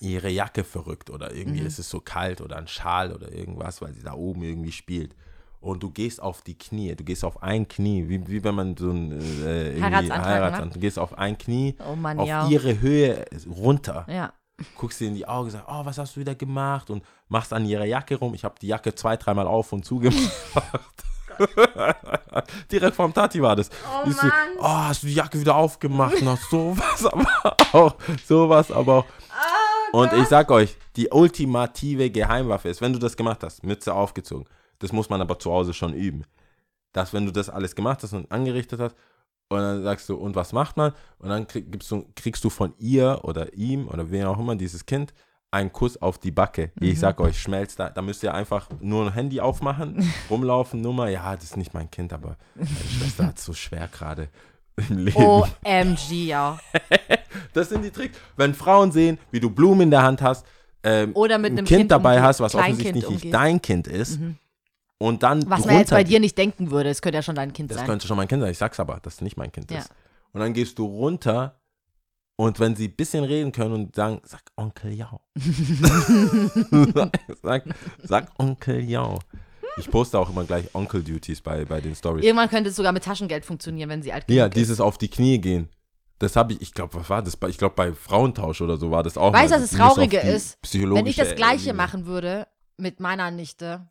ihre Jacke verrückt oder irgendwie Mhm. ist es so kalt oder ein Schal oder irgendwas, weil sie da oben irgendwie spielt. Und du gehst auf die Knie, du gehst auf ein Knie, wie, wie wenn man so ein äh, irgendwie Heiratsantrag du gehst auf ein Knie, oh Mann, auf ja. ihre Höhe runter ja. guckst dir in die Augen, sagst, oh, was hast du wieder gemacht? Und machst an ihrer Jacke rum. Ich habe die Jacke zwei, dreimal auf und zugemacht. Direkt vom Tati war das. Oh Mann. oh, hast du die Jacke wieder aufgemacht? Noch sowas aber auch. Sowas aber auch. Oh und ich sag euch, die ultimative Geheimwaffe ist, wenn du das gemacht hast, Mütze aufgezogen. Das muss man aber zu Hause schon üben. Dass, wenn du das alles gemacht hast und angerichtet hast, und dann sagst du, und was macht man? Und dann krieg, du, kriegst du von ihr oder ihm oder wen auch immer, dieses Kind, einen Kuss auf die Backe. Mhm. Ich sag euch, schmelzt da. Da müsst ihr einfach nur ein Handy aufmachen, rumlaufen, Nummer. Ja, das ist nicht mein Kind, aber meine Schwester hat es so schwer gerade im Leben. OMG, ja. Das sind die Tricks. Wenn Frauen sehen, wie du Blumen in der Hand hast, ähm, Oder mit ein einem Kind, Kind dabei hast, was offensichtlich nicht umgehst. dein Kind ist und dann Was man jetzt bei dir nicht denken würde, es könnte ja schon dein Kind Das sein. könnte schon mein Kind sein. Ich sag's aber, dass es nicht mein Kind Ja. ist. Und dann gehst du runter und wenn sie ein bisschen reden können und sagen, sag Onkel Jau. sag, sag Onkel Jau. Ich poste auch immer gleich Onkel Duties bei, bei den Stories. Irgendwann könnte es sogar mit Taschengeld funktionieren, wenn sie alt Ja, ist. dieses auf die Knie gehen. Das habe ich, ich glaube, was war das? Ich glaube, bei Frauentausch oder so war das auch. Weißt du, was das musst auf Traurige ist? Wenn ich das Gleiche machen würde mit meiner Nichte,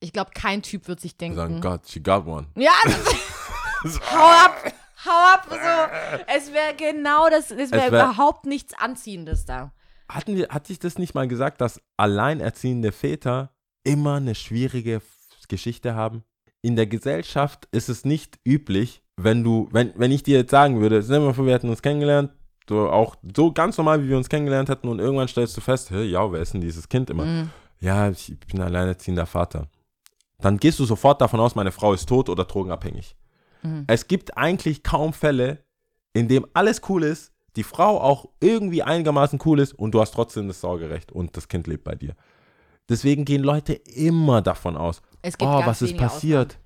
ich glaube, kein Typ wird sich denken. Sagen, Gott, she got one. Ja, hau ab, hau ab. So. Es wäre genau das, es wäre wär- überhaupt nichts Anziehendes da. Hatten wir, hatte ich das nicht mal gesagt, dass alleinerziehende Väter immer eine schwierige Geschichte haben? In der Gesellschaft ist es nicht üblich, wenn du, wenn, wenn ich dir jetzt sagen würde, nehmen wir vor, wir hätten uns kennengelernt, so auch so ganz normal, wie wir uns kennengelernt hätten und irgendwann stellst du fest, hey, ja, wer ist denn dieses Kind immer? Mhm. Ja, ich bin alleinerziehender Vater. Dann gehst du sofort davon aus, meine Frau ist tot oder drogenabhängig. Mhm. Es gibt eigentlich kaum Fälle, in dem alles cool ist, die Frau auch irgendwie einigermaßen cool ist und du hast trotzdem das Sorgerecht und das Kind lebt bei dir. Deswegen gehen Leute immer davon aus, Es gibt oh, was ist passiert?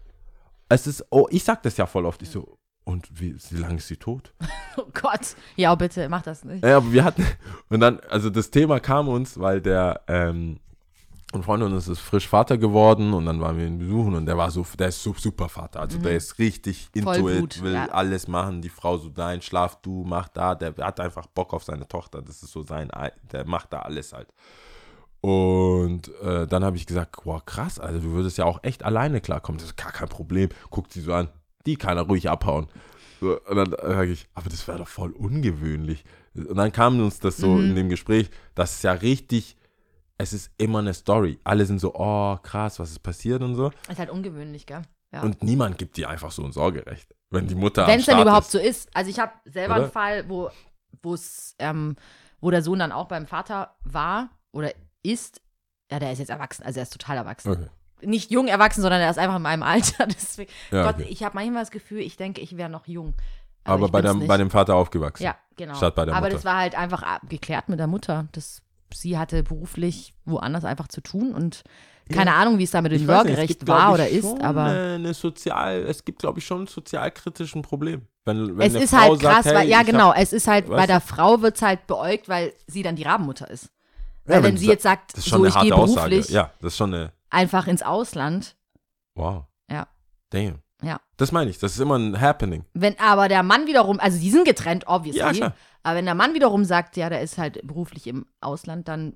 Es ist, oh, ich sag das ja voll oft. Ich so, und wie, wie lange ist sie tot? Oh Gott. Ja, bitte, mach das nicht. Ja, aber wir hatten, und dann, also das Thema kam uns, weil der, ähm, ein Freund von uns ist frisch Vater geworden und dann waren wir ihn besuchen und der war so, der ist so super Vater. Also der ist richtig into Mhm. Voll it, gut, will ja. alles machen, die Frau so nein, schlaf du, mach da, der hat einfach Bock auf seine Tochter. Das ist so sein, Ei- der macht da alles halt. Und äh, dann habe ich gesagt, boah, krass, also du würdest ja auch echt alleine klarkommen. Das ist gar kein Problem. Guckt sie so an, die kann er ruhig abhauen. So, und dann sage ich, aber das wäre doch voll ungewöhnlich. Und dann kam uns das so Mhm. in dem Gespräch, dass es ja richtig, es ist immer eine Story. Alle sind so, oh krass, was ist passiert und so. Ist halt ungewöhnlich, gell? Ja. Und niemand gibt dir einfach so ein Sorgerecht, wenn die Mutter Wenn es dann überhaupt ist. so ist. Also ich habe selber Oder? einen Fall, wo ähm, wo der Sohn dann auch beim Vater war oder ist. Ja, der ist jetzt erwachsen, also er ist total erwachsen. Okay. Nicht jung erwachsen, sondern er ist einfach in meinem Alter. Deswegen, Ja, Gott, okay. ich habe manchmal das Gefühl, ich denke, ich wäre noch jung. Aber ich bei, dem, bei dem Vater aufgewachsen. Ja, genau. Statt bei der Aber Mutter. das war halt einfach geklärt mit der Mutter. Das, sie hatte beruflich woanders einfach zu tun und keine Ahnung, wie es da mit dem gibt, war oder ist, aber Eine, eine sozial, es gibt, glaube ich, schon ein sozialkritisches Problem. Wenn, wenn es ist Frau halt sagt, krass, hey, weil, ja genau, Hab, es ist halt, bei der Frau wird es halt beäugt, weil sie dann die Rabenmutter ist. Weil Ja, wenn wenn sie jetzt sagt, das ist schon so eine ich harte gehe Aussage. beruflich Ja, das ist schon eine, einfach ins Ausland, wow. Ja. Damn. Ja. Das meine ich, das ist immer ein Happening. wenn aber der Mann wiederum, also die sind getrennt, obviously, Ja, klar. aber wenn der Mann wiederum sagt, ja, der ist halt beruflich im Ausland, dann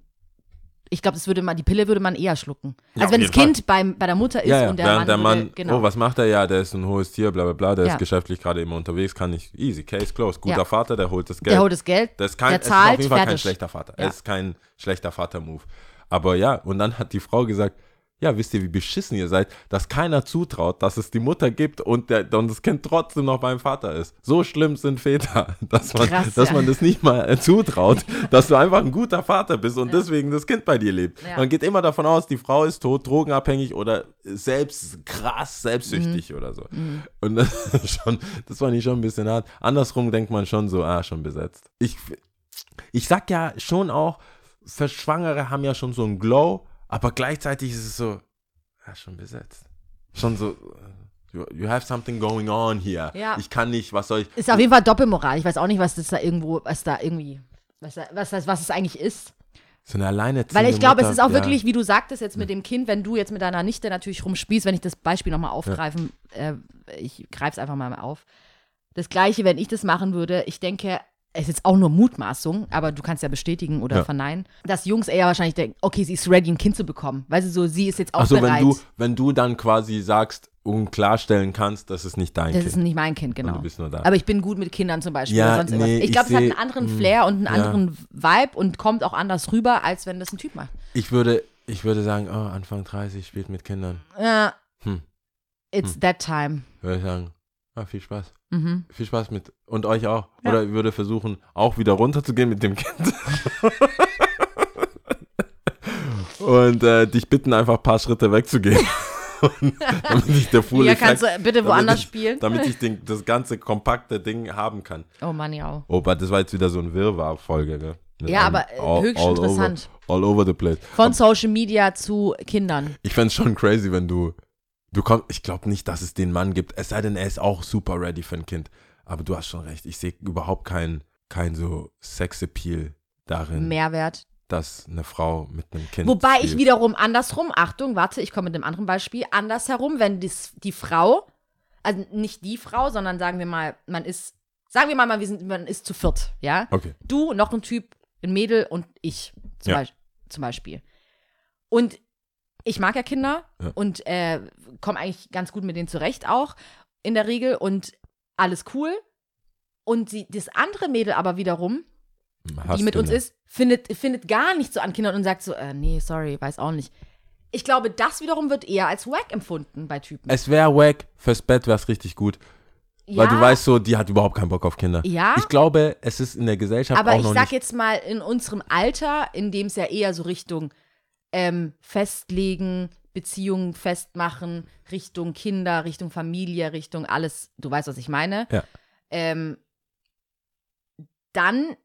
ich glaube, das würde man, die Pille würde man eher schlucken. Ja, also wenn das Kind beim, bei der Mutter ist ja, ja. und der Während Mann, der Mann, würde, genau. oh, was macht er? Ja, der ist ein hohes Tier, bla bla bla, der ist geschäftlich gerade immer unterwegs, kann nicht, easy, case closed. Guter. Vater, der holt das Geld. der holt das Geld, Das ist kein, der es ist auf zahlt, jeden Fall kein schlechter Vater. Es ist kein schlechter Vater-Move. Aber ja, und dann hat die Frau gesagt, ja, wisst ihr, wie beschissen ihr seid, dass keiner zutraut, dass es die Mutter gibt und, der, und das Kind trotzdem noch beim Vater ist. So schlimm sind Väter, dass man, Krass, dass ja. man das nicht mal äh, zutraut, dass du einfach ein guter Vater bist und Ja. deswegen das Kind bei dir lebt. Ja. Man geht immer davon aus, die Frau ist tot, drogenabhängig oder selbst krass Mhm. selbstsüchtig oder so. Und das, schon, das fand ich schon ein bisschen hart. Andersrum denkt man schon so, ah, schon besetzt. Ich, ich sag ja schon auch, Verschwangere haben ja schon so einen Glow, aber gleichzeitig ist es so, ja, schon besetzt. Schon so, äh, you, you have something going on here. Ja. Ich kann nicht, was soll ich. Ist auf jeden Fall Doppelmoral. Ich weiß auch nicht, was das da irgendwo, was da irgendwie, was, da, was, das, was es eigentlich ist. So eine alleinerziehende Weil ich glaube, es ist auch ja. wirklich, wie du sagtest jetzt mit dem Kind, wenn du jetzt mit deiner Nichte natürlich rumspielst, wenn ich das Beispiel nochmal aufgreifen, äh, ich greife es einfach mal auf. Das Gleiche, wenn ich das machen würde, ich denke, ist jetzt auch nur Mutmaßung, aber du kannst ja bestätigen oder Ja. verneinen, dass Jungs eher wahrscheinlich denken, okay, sie ist ready, ein Kind zu bekommen. Weißt du, so, sie ist jetzt auch Achso, bereit. wenn du, wenn du dann quasi sagst und klarstellen kannst, das ist nicht dein das Kind. ist nicht mein Kind, Und genau. du bist nur da. Aber ich bin gut mit Kindern zum Beispiel Ja, oder sonst irgendwas. nee, Ich glaube, es hat einen anderen mm, Flair und einen ja. anderen Vibe und kommt auch anders rüber, als wenn das ein Typ macht. ich würde, ich würde sagen, oh, Anfang 30 spielt mit Kindern. Ja. Hm. It's Hm. that time. Würde ich sagen, ah, viel Spaß. Mhm. Viel Spaß mit und euch auch. Ja. Oder ich würde versuchen, auch wieder runterzugehen mit dem Kind. und äh, dich bitten, einfach ein paar Schritte wegzugehen. Und damit ich der Fool Hier kannst du bitte woanders ich, spielen. Damit ich den, das ganze kompakte Ding haben kann. Oh Mann, ja. Oh, aber das war jetzt wieder so ein Wirrwarr-Folge? Mit Ja, aber, äh, höchst interessant. Over, all over the place. Von Social Media zu Kindern. Ich fände schon crazy, wenn du, du kommst, ich glaube nicht, dass es den Mann gibt, es sei denn, er ist auch super ready für ein Kind. Aber du hast schon recht, ich sehe überhaupt keinen kein so Sexappeal darin, Mehrwert. dass eine Frau mit einem Kind Wobei ich spielt. wiederum andersrum, Achtung, warte, ich komme mit einem anderen Beispiel, andersherum, wenn dies, die Frau, also nicht die Frau, sondern sagen wir mal, man ist, sagen wir mal, wir sind, man ist zu viert, ja? Okay. Du, noch ein Typ, ein Mädel und ich zum, Ja. Beisp- zum Beispiel. Und ich mag ja Kinder Ja. und äh, komme eigentlich ganz gut mit denen zurecht auch in der Regel und alles cool. Und sie, das andere Mädel aber wiederum, Hast die mit uns ist, findet, findet gar nicht so an Kindern und sagt so, äh, nee, sorry, weiß auch nicht. Ich glaube, das wiederum wird eher als wack empfunden bei Typen. Es wäre wack, fürs Bett wäre es richtig gut. Weil du weißt so, die hat überhaupt keinen Bock auf Kinder. Ja. Ich glaube, es ist in der Gesellschaft aber auch ich noch sag nicht. jetzt mal, in unserem Alter, in dem es ja eher so Richtung ähm, Festlegen, Beziehungen festmachen, Richtung Kinder, Richtung Familie, Richtung alles, du weißt, was ich meine. Ja. Ähm, dann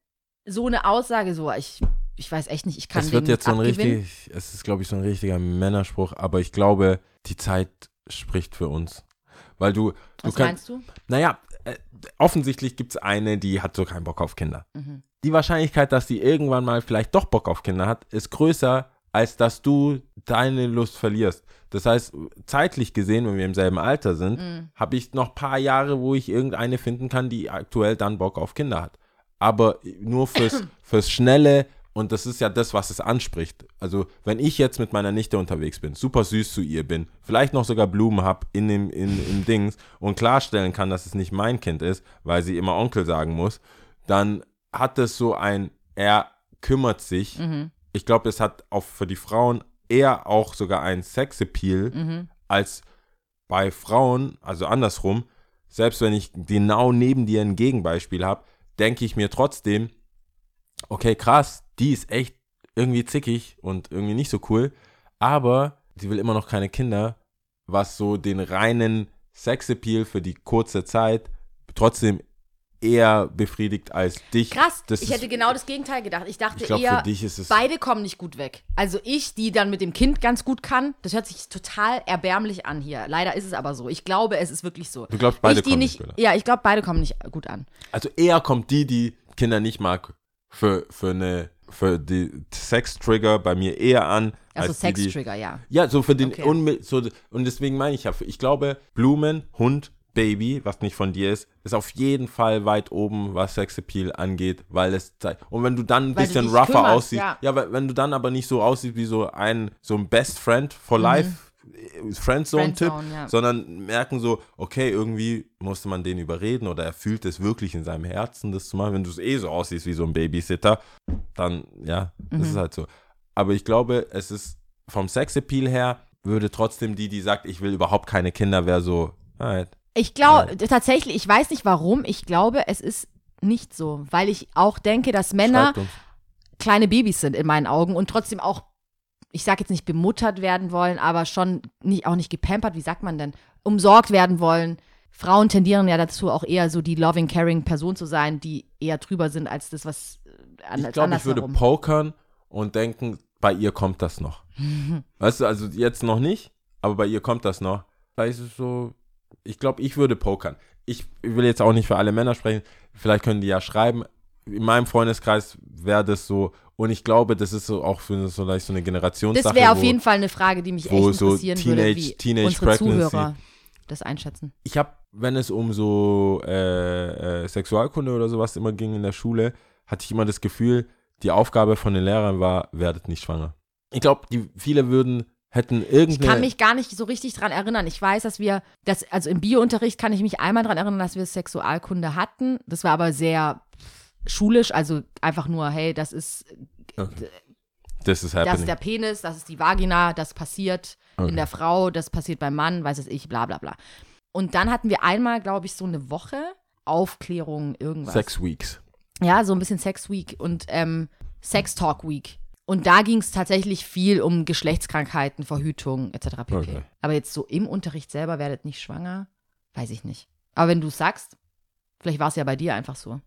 so eine Aussage, so, ich, ich weiß echt nicht, ich kann es wird jetzt so ein abgewinnen. richtig, es ist, glaube ich, so ein richtiger Männerspruch, aber ich glaube, die Zeit spricht für uns. Weil du, du Was kannst, meinst du? naja, äh, offensichtlich gibt es eine, die hat so keinen Bock auf Kinder. Mhm. Die Wahrscheinlichkeit, dass die irgendwann mal vielleicht doch Bock auf Kinder hat, ist größer, als dass du deine Lust verlierst. Das heißt, zeitlich gesehen, wenn wir im selben Alter sind, Mhm. habe ich noch ein paar Jahre, wo ich irgendeine finden kann, die aktuell dann Bock auf Kinder hat. Aber nur fürs, fürs Schnelle und das ist ja das, was es anspricht. Also, wenn ich jetzt mit meiner Nichte unterwegs bin, super süß zu ihr bin, vielleicht noch sogar Blumen habe in dem in, im Dings und klarstellen kann, dass es nicht mein Kind ist, weil sie immer Onkel sagen muss, dann hat es so ein, er kümmert sich. Mhm. Ich glaube, es hat auch für die Frauen eher auch sogar ein Sexappeal Mhm. als bei Frauen, also andersrum, selbst wenn ich genau neben dir ein Gegenbeispiel habe, denke ich mir trotzdem, okay, krass, die ist echt irgendwie zickig und irgendwie nicht so cool, aber sie will immer noch keine Kinder, was so den reinen Sexappeal für die kurze Zeit trotzdem eher befriedigt als dich. Krass, Das ich hätte genau das Gegenteil gedacht. Ich dachte Ich glaube, eher, für dich ist es. beide kommen nicht gut weg. Also ich, die dann mit dem Kind ganz gut kann, das hört sich total erbärmlich an hier. Leider ist es aber so. Ich glaube, es ist wirklich so. Du glaubst, beide ich, kommen nicht, nicht gut an. Ja, ich glaube, beide kommen nicht gut an. Also eher kommt die, die Kinder nicht mag, für, für eine für die Sex-Trigger bei mir eher an. Also Sex-Trigger, ja. Ja, so für den Okay. So, und deswegen meine ich ja, ich glaube, Blumen, Hund, Baby, was nicht von dir ist, ist auf jeden Fall weit oben, was Sexappeal angeht, weil es zei- und wenn du dann ein Weil bisschen rougher kümmerst, aussiehst, ja. ja, weil, wenn du dann aber nicht so aussiehst wie so ein so ein Best Friend for life äh, Friendzone-Tipp, Mhm. Friendzone, ja. sondern merken so, okay, irgendwie musste man den überreden oder er fühlt es wirklich in seinem Herzen, das zu machen. Wenn du es eh so aussiehst wie so ein Babysitter, dann, ja, Mhm. ist es halt so. Aber ich glaube, es ist vom Sexappeal her, würde trotzdem die, die sagt, ich will überhaupt keine Kinder, wäre so, alright. Ich glaube, tatsächlich, ich weiß nicht warum, ich glaube, es ist nicht so, weil ich auch denke, dass Männer kleine Babys sind in meinen Augen und trotzdem auch, ich sage jetzt nicht bemuttert werden wollen, aber schon nicht, auch nicht gepampert, wie sagt man denn, umsorgt werden wollen. Frauen tendieren ja dazu, auch eher so die loving, caring Person zu sein, die eher drüber sind als das, was äh, an- Ich glaube, ich würde pokern und denken, bei ihr kommt das noch. weißt du, also jetzt noch nicht, aber bei ihr kommt das noch. Da ist es so, ich glaube, ich würde pokern. Ich will jetzt auch nicht für alle Männer sprechen, vielleicht können die ja schreiben. In meinem Freundeskreis wäre das so, und ich glaube, das ist so auch für so, so eine Generationssache. Das wäre auf wo- jeden Fall eine Frage, die mich echt so interessieren würde, Teenage- wie Teenage unsere Pregnancy- Zuhörer das einschätzen. ich habe, wenn es um so äh, äh, Sexualkunde oder sowas immer ging in der Schule, hatte ich immer das Gefühl, die Aufgabe von den Lehrern war, werdet nicht schwanger. Ich glaube, die viele würden hätten Ich irgendeine kann mich gar nicht so richtig dran erinnern. Ich weiß, dass wir, das, also im Biounterricht kann ich mich einmal dran erinnern, dass wir Sexualkunde hatten. Das war aber sehr schulisch, also einfach nur, hey, das ist, okay. das ist das ist happening. der Penis, das ist die Vagina, das passiert Okay. in der Frau, das passiert beim Mann, weiß es ich, bla bla bla. Und dann hatten wir einmal, glaube ich, so eine Woche Aufklärung, irgendwas. Sex Weeks. Ja, so ein bisschen Sex Week und ähm, Sex Talk Week. Und da ging es tatsächlich viel um Geschlechtskrankheiten, Verhütung etc. pp. Okay. Aber jetzt so im Unterricht selber werdet nicht schwanger, weiß ich nicht. Aber wenn du sagst, vielleicht war es ja bei dir einfach so.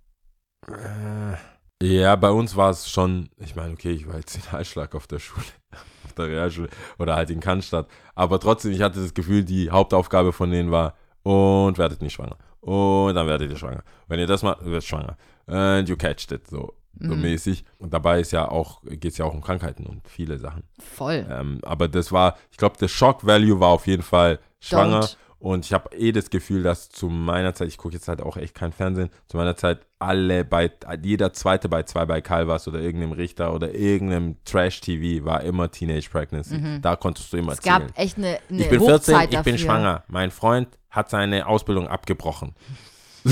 Äh, Ja, bei uns war es schon, ich meine, okay, ich war jetzt in Heilschlag auf der Schule, auf der Realschule oder halt in Cannstatt, aber trotzdem, ich hatte das Gefühl, die Hauptaufgabe von denen war, und werdet nicht schwanger. Und dann werdet ihr schwanger. Wenn ihr das macht, werdet schwanger. And you catched it, so, so Mhm. mäßig. Und dabei ist ja auch, geht es ja auch um Krankheiten und viele Sachen. Voll. Ähm, aber das war, ich glaube, der Shock-Value war auf jeden Fall schwanger. Don't. Und ich habe eh das Gefühl, dass zu meiner Zeit, ich gucke jetzt halt auch echt kein Fernsehen, zu meiner Zeit alle bei, jeder zweite bei zwei bei Calvas oder irgendeinem Richter oder irgendeinem Trash-TV war immer Teenage Pregnancy. Da konntest du immer Mhm. es erzählen. gab echt eine, eine ich bin Hochzeit 14, ich dafür. bin schwanger. Mein Freund hat seine Ausbildung abgebrochen.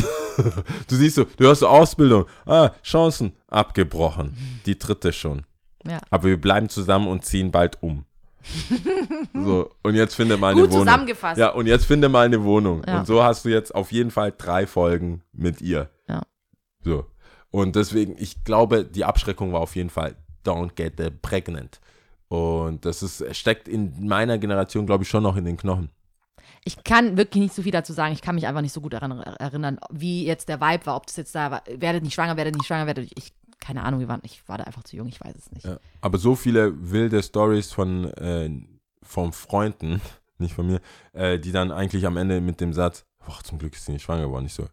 du siehst so, du hast so Ausbildung. Ah, Chancen abgebrochen. Die dritte schon. Ja. Aber wir bleiben zusammen und ziehen bald um. so, und jetzt finde mal eine Gut Wohnung. zusammengefasst. Ja, und jetzt finde mal eine Wohnung. Ja. Und so hast du jetzt auf jeden Fall drei Folgen mit ihr. Ja. So. Und deswegen, ich glaube, die Abschreckung war auf jeden Fall don't get the pregnant. Und das ist, steckt in meiner Generation, glaube ich, schon noch in den Knochen. Ich kann wirklich nicht so viel dazu sagen. Ich kann mich einfach nicht so gut daran erinnern, wie jetzt der Vibe war, ob das jetzt da war, werdet nicht schwanger, werdet nicht schwanger, werdet ich, keine Ahnung, wir waren, ich war da einfach zu jung, ich weiß es nicht. Ja. Aber so viele wilde Stories von, äh, von Freunden, nicht von mir, äh, die dann eigentlich am Ende mit dem Satz, boah, zum Glück ist sie nicht schwanger geworden. Ich so,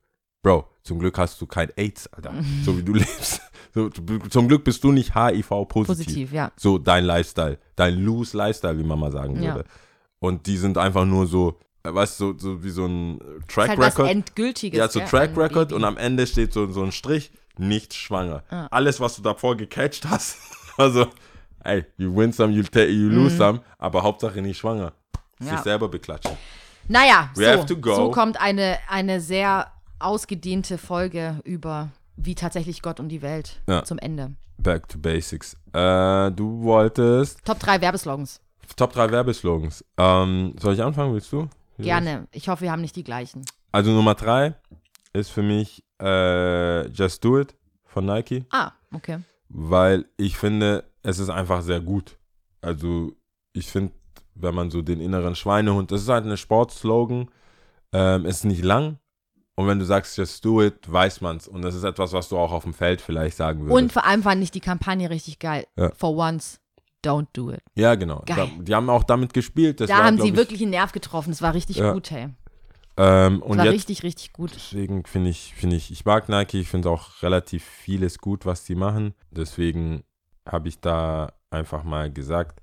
Bro, zum Glück hast du kein AIDS, Alter. So wie du lebst. So, zum Glück bist du nicht HIV-positiv. Positiv, ja. So dein Lifestyle, dein loose Lifestyle, wie man mal sagen Ja. würde. Und die sind einfach nur so, weißt du, so, so wie so ein äh, Track halt was Record. Endgültiges. Ja, so gell, Track Record und am Ende steht so, so ein Strich, nicht schwanger. Ah. Alles, was du davor gecatcht hast, also, ey, you win some, you, ta- you lose some, aber Hauptsache nicht schwanger. Sich Ja. selber beklatschen. Naja, so, so kommt eine, eine sehr ausgedehnte Folge über wie tatsächlich Gott und die Welt Ja. zum Ende. Back to Basics. Äh, du wolltest Top 3 Werbeslogans. Top 3 Werbeslogans. Ähm, soll ich anfangen, willst du? Gerne. Ich hoffe, wir haben nicht die gleichen. Also Nummer 3 ist für mich äh, Just Do It von Nike. Ah, okay. weil ich finde, es ist einfach sehr gut. Also ich finde, wenn man so den inneren Schweinehund, das ist halt eine Sportslogan, ähm, ist nicht lang und wenn du sagst, just do it, weiß man's und das ist etwas, was du auch auf dem Feld vielleicht sagen würdest. Und vor allem fand ich die Kampagne richtig geil. Ja. For once, don't do it. ja, genau. Da, die haben auch damit gespielt. Das da war, haben sie ich, wirklich einen Nerv getroffen. Es war richtig Ja. gut, hey. Ähm, und war jetzt richtig, richtig gut. Deswegen finde ich, finde ich, ich mag Nike, ich finde auch relativ vieles gut, was die machen. Deswegen habe ich da einfach mal gesagt,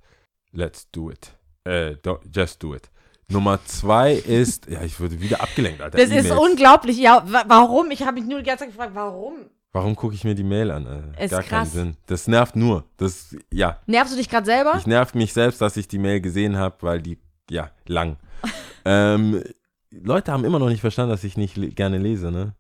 let's do it. Äh, do, just do it. Nummer zwei ist, ja, ich wurde wieder abgelenkt, Alter. Das ist E-Mails. unglaublich. Ja, wa warum? Ich habe mich nur die ganze Zeit gefragt, warum? Warum gucke ich mir die Mail an? Äh, Ist Gar krass. keinen Sinn. Das nervt nur. Das, ja, Nervst du dich gerade selber? ich nerv mich selbst, dass ich die Mail gesehen habe, weil die, ja, lang. ähm, Leute haben immer noch nicht verstanden, dass ich nicht le gerne lese, ne?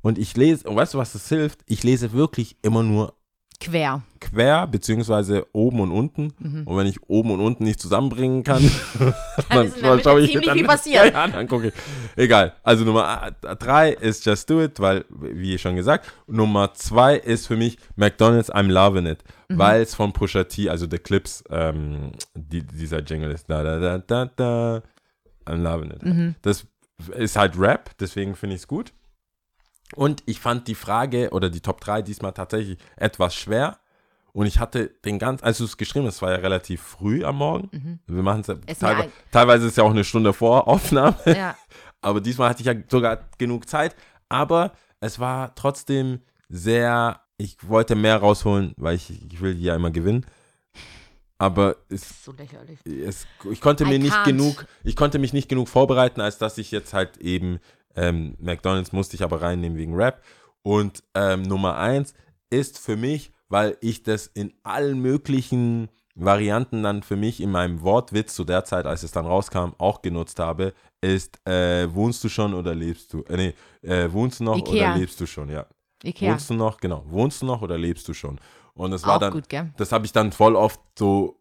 Und ich lese, und weißt du, was das hilft? Ich lese wirklich immer nur Quer. quer, beziehungsweise oben und unten. Und wenn ich oben und unten nicht zusammenbringen kann, dann, ist in der Mitte schau ich dann, viel passiert. Ja, dann gucke ich. Egal. Also Nummer drei ist Just Do It, weil, wie schon gesagt, Nummer zwei ist für mich McDonald's I'm Loving It, Mhm. weil es von Pusha T, also The Clips, ähm, die, dieser Jingle ist da, da, da, da, da, I'm Loving It. Mhm. Das ist halt Rap, deswegen finde ich es gut. Und ich fand die Frage oder die Top 3 diesmal tatsächlich etwas schwer. Und ich hatte den ganz, als du es geschrieben hast, war ja relativ früh am Morgen. Wir machen es ja mir teilweise, ein- teilweise ist ja auch eine Stunde vor Aufnahme. Ja. Aber diesmal hatte ich ja sogar genug Zeit. Aber es war trotzdem sehr, ich wollte mehr rausholen, weil ich, ich will ja immer gewinnen. Aber es, So lächerlich. es, ich konnte I mir nicht can't. genug, ich konnte mich nicht genug vorbereiten, als dass ich jetzt halt eben ähm, McDonalds musste ich aber reinnehmen wegen Rap. Und ähm, Nummer eins ist für mich, weil ich das in allen möglichen Varianten dann für mich in meinem Wortwitz zu der Zeit, als es dann rauskam, auch genutzt habe, ist äh, wohnst du schon oder lebst du? Äh, nee, äh, wohnst du noch Ikea. oder lebst du schon? Ja. Ikea. Wohnst du noch? Genau. Wohnst du noch oder lebst du schon? Und es war Auch dann, gut, das habe ich dann voll oft so,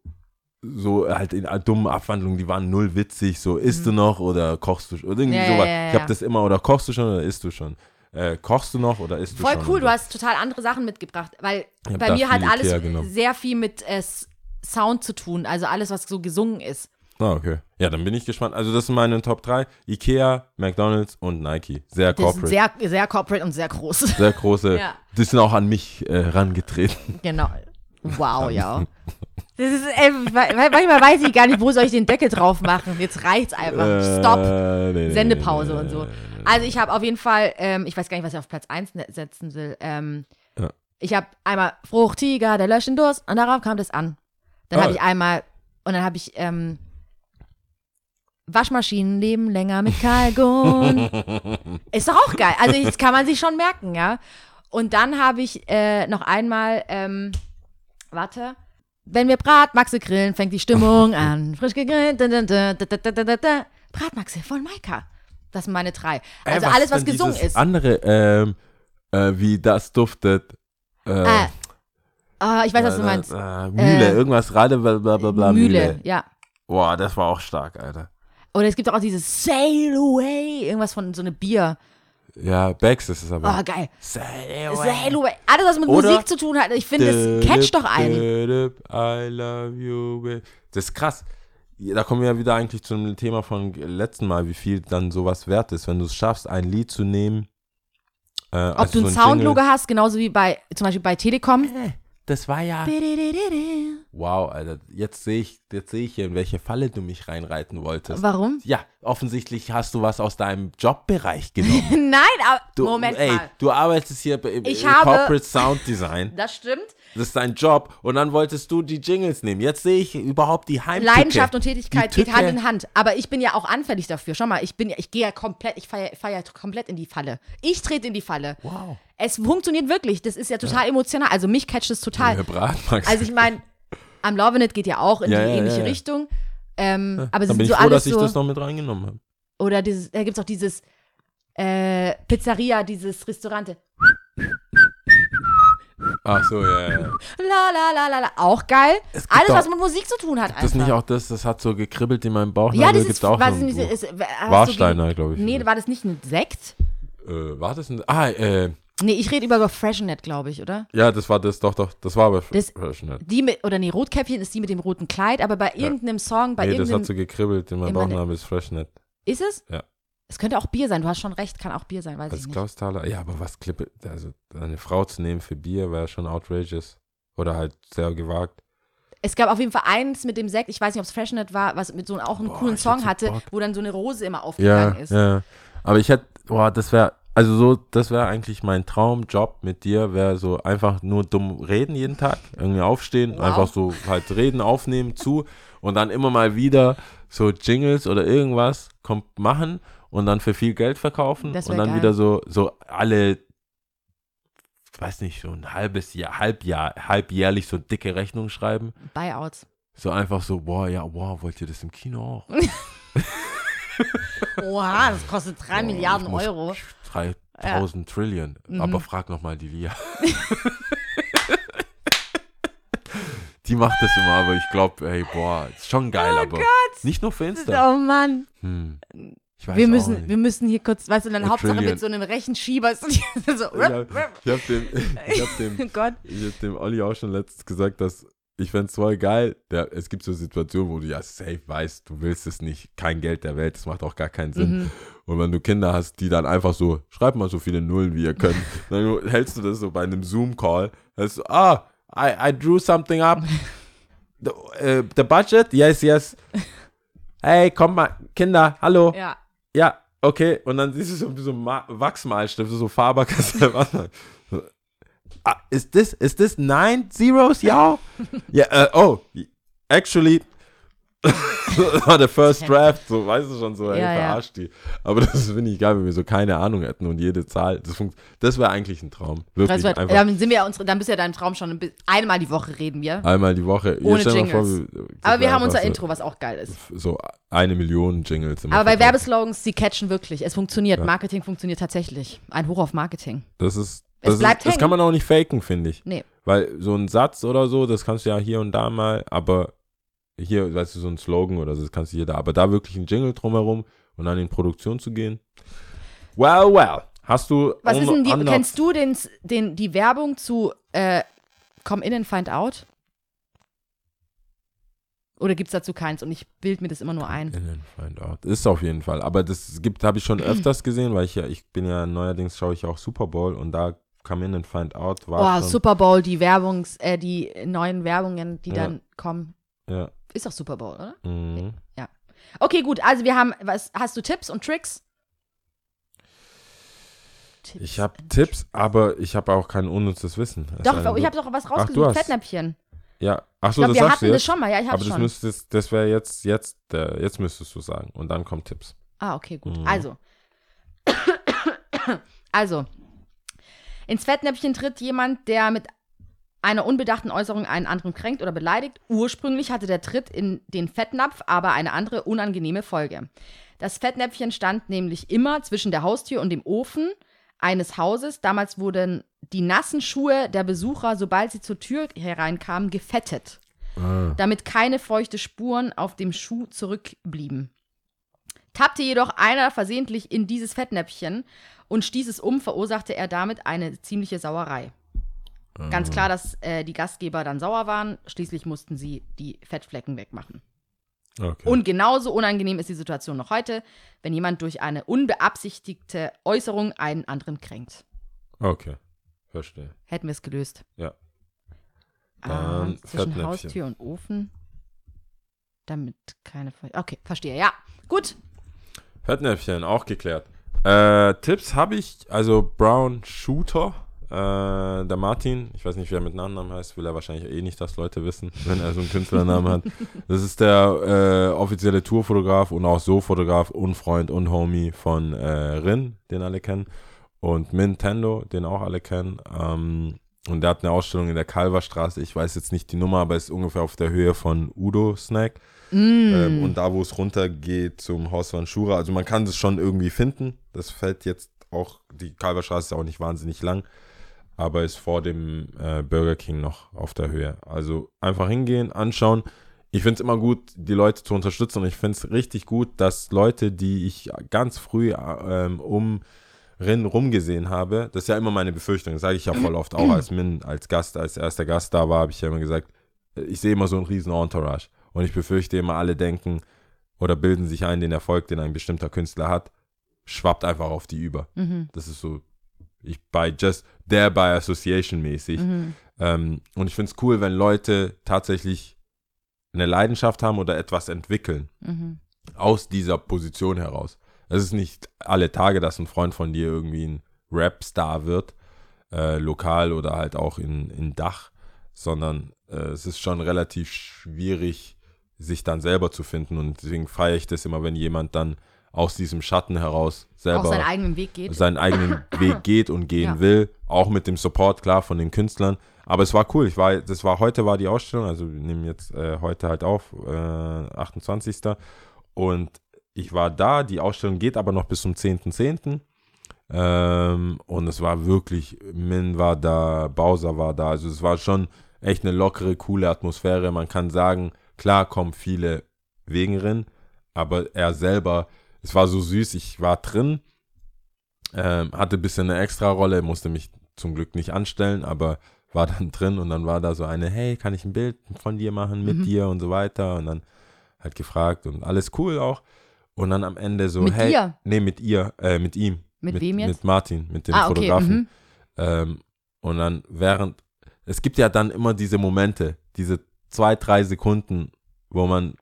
so halt in dummen Abwandlungen, die waren null witzig, so isst du noch oder kochst du schon, oder irgendwie Mhm. Ja, sowas. ja, Ich ja. habe das immer, oder kochst du schon oder isst du schon? Äh, kochst du noch oder isst du Voll schon? cool, Und du hast total andere Sachen mitgebracht, weil Ich bei mir hat alles sehr viel mit äh, Sound zu tun, also alles, was so gesungen ist. Ah, okay. Ja, dann bin ich gespannt. Also, das sind meine Top 3. Ikea, McDonalds und Nike. Sehr Das corporate. Sehr, sehr, sehr corporate und sehr groß. große. Ja. Die sind auch an mich äh, rangetreten. Genau. Wow, ja. Das ist, ey, weil- manchmal weiß ich gar nicht, wo soll ich den Deckel drauf machen. Jetzt reicht's einfach. Stop. Äh, nee, Sendepause und so. Also ich habe auf jeden Fall, ähm, ich weiß gar nicht, was ich auf Platz 1 ne- setzen will. Ähm, Ja. Ich habe einmal Fruchtiger, der löscht den Durst und darauf kam das an. Dann Ah. habe ich einmal, und dann habe ich ähm, Waschmaschinen leben länger mit Kalkon. Ist doch auch geil. Also das kann man sich schon merken, ja. Und dann habe ich äh, noch einmal, ähm, warte, wenn wir Bratmaxe grillen, fängt die Stimmung an. Frisch gegrillt. Bratmaxe von Maika. Das sind meine drei. Ey, Also alles, ist was denn gesungen dieses ist. andere, ähm, äh, wie das duftet. Äh, Ah, Ah, ich weiß, was du meinst. Äh, Mühle, Äh, irgendwas, Rade, bla, bla, bla, bla, Mühle, Mühle. ja. Boah, das war auch stark, Alter. Oder es gibt auch dieses Sail Away, irgendwas von so einem Bier. Ja, Becks ist es aber. Oh, geil. Sail Sail Away. Alles, was mit Oder- Musik zu tun hat. Ich finde, das catcht doch ein. I love you. babe. Das ist krass. Da kommen wir ja wieder eigentlich zu dem Thema von letzten Mal, wie viel dann sowas wert ist, wenn du es schaffst, ein Lied zu nehmen. Äh, Ob also du ein so. Soundlogo hast, genauso wie bei, zum Beispiel bei Telekom. Das war ja. Wow, Alter. Jetzt sehe ich, jetzt sehe ich hier, in welche Falle du mich reinreiten wolltest. Warum? Ja, offensichtlich hast du was aus deinem Jobbereich genommen. Nein, aber Du, Moment ey, mal. du arbeitest hier im, im habe- Corporate Sound Design. Das stimmt. Das ist dein Job. Und dann wolltest du die Jingles nehmen. Jetzt sehe ich überhaupt die Heimtücke. Leidenschaft und Tätigkeit geht Hand in Hand. Aber ich bin ja auch anfällig dafür. Schau mal, ich bin ja, ich gehe ja komplett, ich feiere feier komplett in die Falle. Ich trete in die Falle. Wow. Es funktioniert wirklich. Das ist ja total emotional. Also mich catcht es total. Bratmax. Also ich meine, am Lovin' It geht ja auch in Ja, die ja, ähnliche ja, ja. Richtung. Ähm, aber es sind bin ich so froh, alles dass ich so. das noch mit reingenommen habe. Oder dieses, da gibt es auch dieses äh, Pizzeria, dieses Restaurante. Ach so, ja, ja. La la la la la. Auch geil. Alles, doch- was mit Musik zu tun hat. Das ist einfach. nicht auch das, das hat so gekribbelt in meinem Bauch. Ja, das ist, auch war das nicht, ist, hast du Warsteiner, glaube ich. Nee, war das nicht ein Sekt? äh, war das ein. Ah, äh, Nee, ich rede über Freshenet, glaube ich, oder? ja, das war das, doch, doch. Das war aber Das- Freshenet. Die mit, oder nee, Rotkäppchen ist die mit dem roten Kleid, aber bei irgendeinem Song, bei Nee, das irgendeinem. hat so gekribbelt in meinem in meine- Bauchnabel ist Freshenet. ist es? Ja. Es könnte auch Bier sein, du hast schon recht, kann auch Bier sein, weiß Als ich nicht. Klaus Thaler. Ja, aber was Klippe. Also, eine Frau zu nehmen für Bier wäre schon outrageous. Oder halt sehr gewagt. Es gab auf jeden Fall eins mit dem Sekt, ich weiß nicht, ob es Freshenet war, was mit so auch einen Boah, coolen Song hatte, Bock. wo dann so eine Rose immer Ja, aufgegangen ist. ja. Aber ich hätte, boah, das wäre, also so, das wäre eigentlich mein Traumjob mit dir, wäre so einfach nur dumm reden jeden Tag, irgendwie aufstehen, Wow. einfach so halt reden, aufnehmen, zu und dann immer mal wieder so Jingles oder irgendwas kommt machen und dann für viel Geld verkaufen und dann geil. wieder so, so alle, weiß nicht, so ein halbes Jahr, Halbjahr, halbjährlich so dicke Rechnung schreiben. Buyouts. So einfach so, boah, ja, wow, wollt ihr das im Kino auch? Oha, das kostet drei Oh, Milliarden Euro. 3000 Trillion. Mhm. Aber frag noch mal die Lia. die macht das immer, aber ich glaube, ey, boah, ist schon geil, Oh aber nicht nur für Insta. Oh Mann. Hm. Ich weiß Wir auch müssen, nicht. wir müssen hier kurz, weißt du, dann Hauptsache mit so einem Rechenschieber. so, ich habe hab dem, ich hab dem, Gott. ich hab dem Olli auch schon letztens gesagt, dass ich fände es voll geil. Der, es gibt so Situationen, wo du ja safe weißt, du willst es nicht, kein Geld der Welt, das macht auch gar keinen Sinn. Mhm. Und wenn du Kinder hast, die dann einfach so, schreib mal so viele Nullen, wie ihr könnt, dann hältst du das so bei einem Zoom-Call, hältst du, ah, I, I drew something up. The, äh, the budget? Yes, yes. Hey, komm mal, Kinder, hallo. Ja. Ja, okay. Und dann siehst du so, so Ma- Wachsmalstift, so was. So, ah, is this, is this nine zeros, ja? Ja, äh, oh, actually, das war der First Draft, so, weißt du schon, so, ey, Ja, ja. verarscht die. Aber das finde ich geil, wenn wir so keine Ahnung hätten und jede Zahl, das, funkt, das wäre eigentlich ein Traum. Wirklich, einfach dann sind wir ja unsere, dann bist ja dein Traum schon einmal die Woche reden wir. einmal die Woche. Ohne Jingles. wir- das Aber wir haben unser so, Intro, was auch geil ist. So eine Million Jingles. Aber bei. Werbeslogans, die catchen wirklich. Es funktioniert. Ja. Marketing funktioniert tatsächlich. Ein Hoch auf Marketing. Das ist. Es Das, bleibt ist, das kann man auch nicht faken, finde ich. Nee. Weil so ein Satz oder so, das kannst du ja hier und da mal, aber hier, weißt du, so ein Slogan oder so, das kannst du hier da. Aber da wirklich ein Jingle drumherum und dann in Produktion zu gehen. Well, well. Hast du. Was ist denn die, kennst du den, den, die Werbung zu äh, Come in and find out? Oder gibt es dazu keins und ich bild mir das immer nur ein? In and Find Out. Ist auf jeden Fall. Aber das gibt, habe ich schon öfters gesehen, weil ich ja, ich bin ja neuerdings schaue ich auch Super Bowl und da Come In and Find Out war Oh, Super Bowl, die Werbungs, äh, die neuen Werbungen, die Ja. dann kommen. Ja. Ist doch Super Bowl, oder? Mhm. Okay, gut. Also wir haben, was hast du Tipps und Tricks? Tipps Ich habe Tipps, aber ich habe auch kein unnützes Wissen. Es Doch, ich habe doch was du rausgesucht. hast- Fettnäpfchen. Ja, ach Ich so, glaube, das wir hatten du das schon mal. Ja, ich aber das schon. müsstest, das wäre jetzt, jetzt, äh, jetzt müsstest du sagen. Und dann kommen Tipps. Ah, okay, gut. Mhm. Also. also. Ins Fettnäpfchen tritt jemand, der mit einer unbedachten Äußerung einen anderen kränkt oder beleidigt. Ursprünglich hatte der Tritt in den Fettnapf aber eine andere unangenehme Folge. Das Fettnäpfchen stand nämlich immer zwischen der Haustür und dem Ofen eines Hauses. Damals wurden die nassen Schuhe der Besucher, sobald sie zur Tür hereinkamen, gefettet Ah. damit keine feuchte Spuren auf dem Schuh zurückblieben. Tappte jedoch einer versehentlich in dieses Fettnäpfchen und stieß es um, verursachte er damit eine ziemliche Sauerei. Ganz klar, dass äh, die Gastgeber dann sauer waren. Schließlich mussten sie die Fettflecken wegmachen. Okay. Und genauso unangenehm ist die Situation noch heute, wenn jemand durch eine unbeabsichtigte Äußerung einen anderen kränkt. okay. Verstehe. Hätten wir es gelöst. Ja. Ah, Dann zwischen Fettnäpfchen. Haustür und Ofen. Damit keine. Fe okay, verstehe. Ja, gut. Fettnäpfchen, auch geklärt. Äh, Tipps habe ich, also Brown Shooter, äh, der Martin, ich weiß nicht, wie er mit Nachnamen heißt, will er wahrscheinlich eh nicht, dass Leute wissen, wenn er so einen Künstlernamen hat. Das ist der äh, offizielle Tourfotograf und auch so Fotograf und Freund und Homie von äh, Rin, den alle kennen, und Nintendo, den auch alle kennen. Ähm, und der hat eine Ausstellung in der Kalverstraße, ich weiß jetzt nicht die Nummer, aber ist ungefähr auf der Höhe von Udo Snack. Ähm, und da, wo es runtergeht zum Haus von Schura, also man kann das schon irgendwie finden. Das fällt jetzt auch, die Kalverstraße ist auch nicht wahnsinnig lang, aber ist vor dem äh, Burger King noch auf der Höhe. Also einfach hingehen, anschauen. Ich finde es immer gut, die Leute zu unterstützen und ich finde es richtig gut, dass Leute, die ich ganz früh äh, ähm, um Rin rumgesehen habe, das ist ja immer meine Befürchtung, das sage ich ja voll oft auch als Min, als Gast, als erster Gast da war, habe ich ja immer gesagt, ich sehe immer so einen riesen Entourage und ich befürchte immer, alle denken oder bilden sich ein, den Erfolg, den ein bestimmter Künstler hat, schwappt einfach auf die über. Mhm. Das ist so, ich by just there by association mäßig. Mhm. Ähm, und ich finde es cool, wenn Leute tatsächlich eine Leidenschaft haben oder etwas entwickeln Mhm. aus dieser Position heraus. Es ist nicht alle Tage, dass ein Freund von dir irgendwie ein Rap-Star wird, äh, lokal oder halt auch in, in Dach, sondern äh, es ist schon relativ schwierig, sich dann selber zu finden. Und deswegen feiere ich das immer, wenn jemand dann aus diesem Schatten heraus selber Auch seinen eigenen Weg geht. seinen eigenen Weg geht und gehen Ja. will, auch mit dem Support klar von den Künstlern. Aber es war cool. Ich war, das war heute war die Ausstellung, also wir nehmen jetzt äh, heute halt auf, äh, 28. Und ich war da. Die Ausstellung geht aber noch bis zum 10.10. Ähm, und es war wirklich, Min war da, Bowser war da. Also es war schon echt eine lockere, coole Atmosphäre. Man kann sagen, klar kommen viele wegen Rin, aber er selber, es war so süß. Ich war drin, ähm, hatte ein bisschen eine extra Rolle, musste mich zum Glück nicht anstellen, aber war dann drin und dann war da so eine, hey, kann ich ein Bild von dir machen, mit Mhm. dir und so weiter und dann halt gefragt und alles cool auch und dann am Ende so, Mit hey, dir? nee, mit ihr, äh, mit ihm. Mit wem jetzt? Mit Martin, mit dem ah, okay. Fotografen. Mhm. Ähm, und dann während, es gibt ja dann immer diese Momente, diese zwei, drei Sekunden, wo man,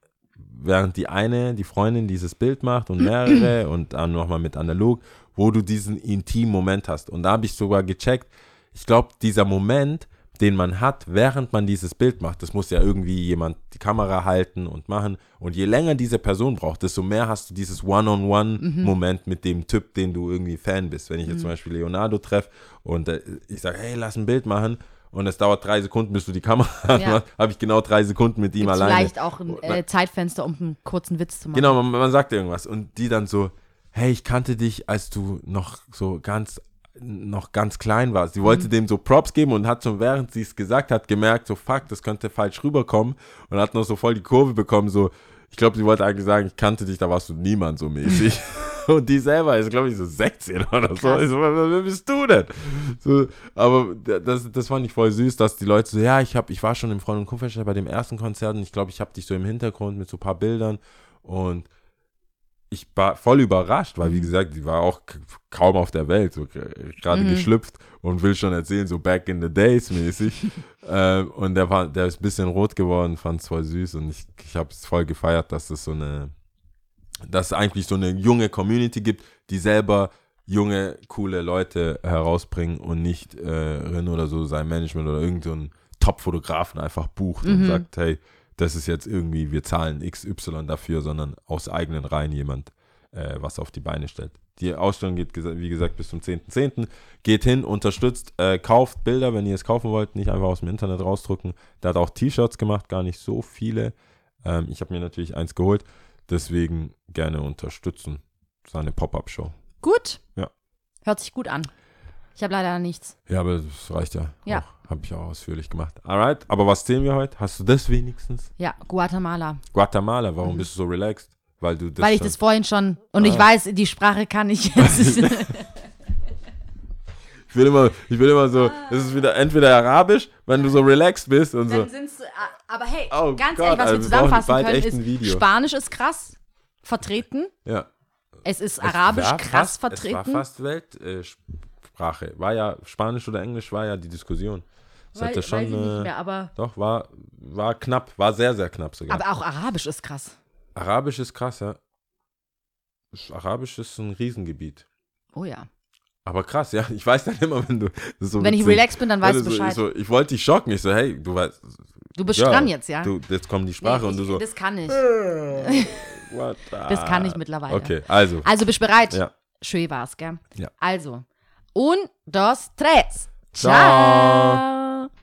während die eine, die Freundin dieses Bild macht und mehrere und dann nochmal mit analog, wo du diesen intimen Moment hast. Und da habe ich sogar gecheckt, ich glaube, dieser Moment, den man hat, während man dieses Bild macht, das muss ja irgendwie jemand die Kamera halten und machen. Und je länger diese Person braucht, desto mehr hast du dieses One-on-One-Moment mit dem Typ, den du irgendwie Fan bist. Wenn ich jetzt zum Beispiel Leonardo treffe und äh, ich sage, hey, lass ein Bild machen und es dauert drei Sekunden, bis du die Kamera Ja. hast, habe ich genau drei Sekunden mit ihm Gibt's alleine. vielleicht auch ein äh, Zeitfenster, um einen kurzen Witz zu machen. Genau, man, man sagt irgendwas und die dann so, hey, ich kannte dich, als du noch so ganz noch ganz klein warst. Sie wollte dem so Props geben und hat schon während sie es gesagt hat gemerkt, so fuck, das könnte falsch rüberkommen und hat noch so voll die Kurve bekommen, so ich glaube, sie wollte eigentlich sagen, ich kannte dich, da warst du niemand so mäßig. Und die selber ist, glaube ich, so 16 oder so. Ich so, wer, bist du denn? So, aber das, das fand ich voll süß, dass die Leute so, ja, ich, hab, ich war schon im Freund- und Kumpelfest bei dem ersten Konzert und ich glaube, ich habe dich so im Hintergrund mit so ein paar Bildern und ich war voll überrascht, weil wie gesagt, die war auch kaum auf der Welt, so gerade Mhm. geschlüpft und will schon erzählen, so back in the days mäßig. ähm, und der war, der ist ein bisschen rot geworden, fand es voll süß und ich, ich habe es voll gefeiert, dass es so eine, dass es eigentlich so eine junge Community gibt, die selber junge, coole Leute herausbringen und nicht äh, Rin oder so sein Management oder irgendein Top-Fotografen einfach bucht und Mhm. sagt, hey, das ist jetzt irgendwie, wir zahlen XY dafür, sondern aus eigenen Reihen jemand äh, was auf die Beine stellt. Die Ausstellung geht, wie gesagt, bis zum 10.10. Geht hin, unterstützt, äh, kauft Bilder, wenn ihr es kaufen wollt, nicht einfach aus dem Internet rausdrucken. Der hat auch T-Shirts gemacht, gar nicht so viele. Ähm, ich habe mir natürlich eins geholt, deswegen gerne unterstützen. Seine Pop-Up-Show. Gut. Ja. Hört sich gut an. Ich habe leider nichts. Ja, aber das reicht ja. Ja. Habe ich auch ausführlich gemacht. Alright, aber was sehen wir heute? Hast du das wenigstens? Ja, Guatemala. Guatemala, warum bist du so relaxed? Weil du das Mhm. Weil ich das vorhin schon, und ich Ah. weiß, die Sprache kann ich. Ist- Ich will immer, ich will immer so, es ist wieder entweder arabisch, wenn du so relaxed bist und so. Dann sind's, äh, aber hey, Oh ganz Gott, ehrlich, was also wir zusammenfassen können, ist. Spanisch ist krass vertreten, Ja. es ist Es Arabisch krass fast, Es war vertreten. fast Weltsprache. War ja, Spanisch oder Englisch war ja die Diskussion. Das Wei- hatte schon, weiß ich nicht äh, mehr, aber, doch, war, war knapp, war sehr, sehr knapp sogar. aber auch Arabisch ist krass. Arabisch ist krass, ja. Arabisch ist ein Riesengebiet. Oh ja. Aber krass, ja. Ich weiß dann immer, wenn du. das so Wenn ich relaxed bin, dann weißt du so, ich, Bescheid. so, ich wollte dich schocken. Ich so, hey, du weißt. Du bist ja, dran jetzt, ja? Du, jetzt kommt die Sprache Nee, und du ich, so. Das kann ich. What the- Das kann ich mittlerweile. Okay, also. Also bist du bereit? Ja. Schön war's, gell? Ja. Also, un, dos, tres. Ciao. Ciao.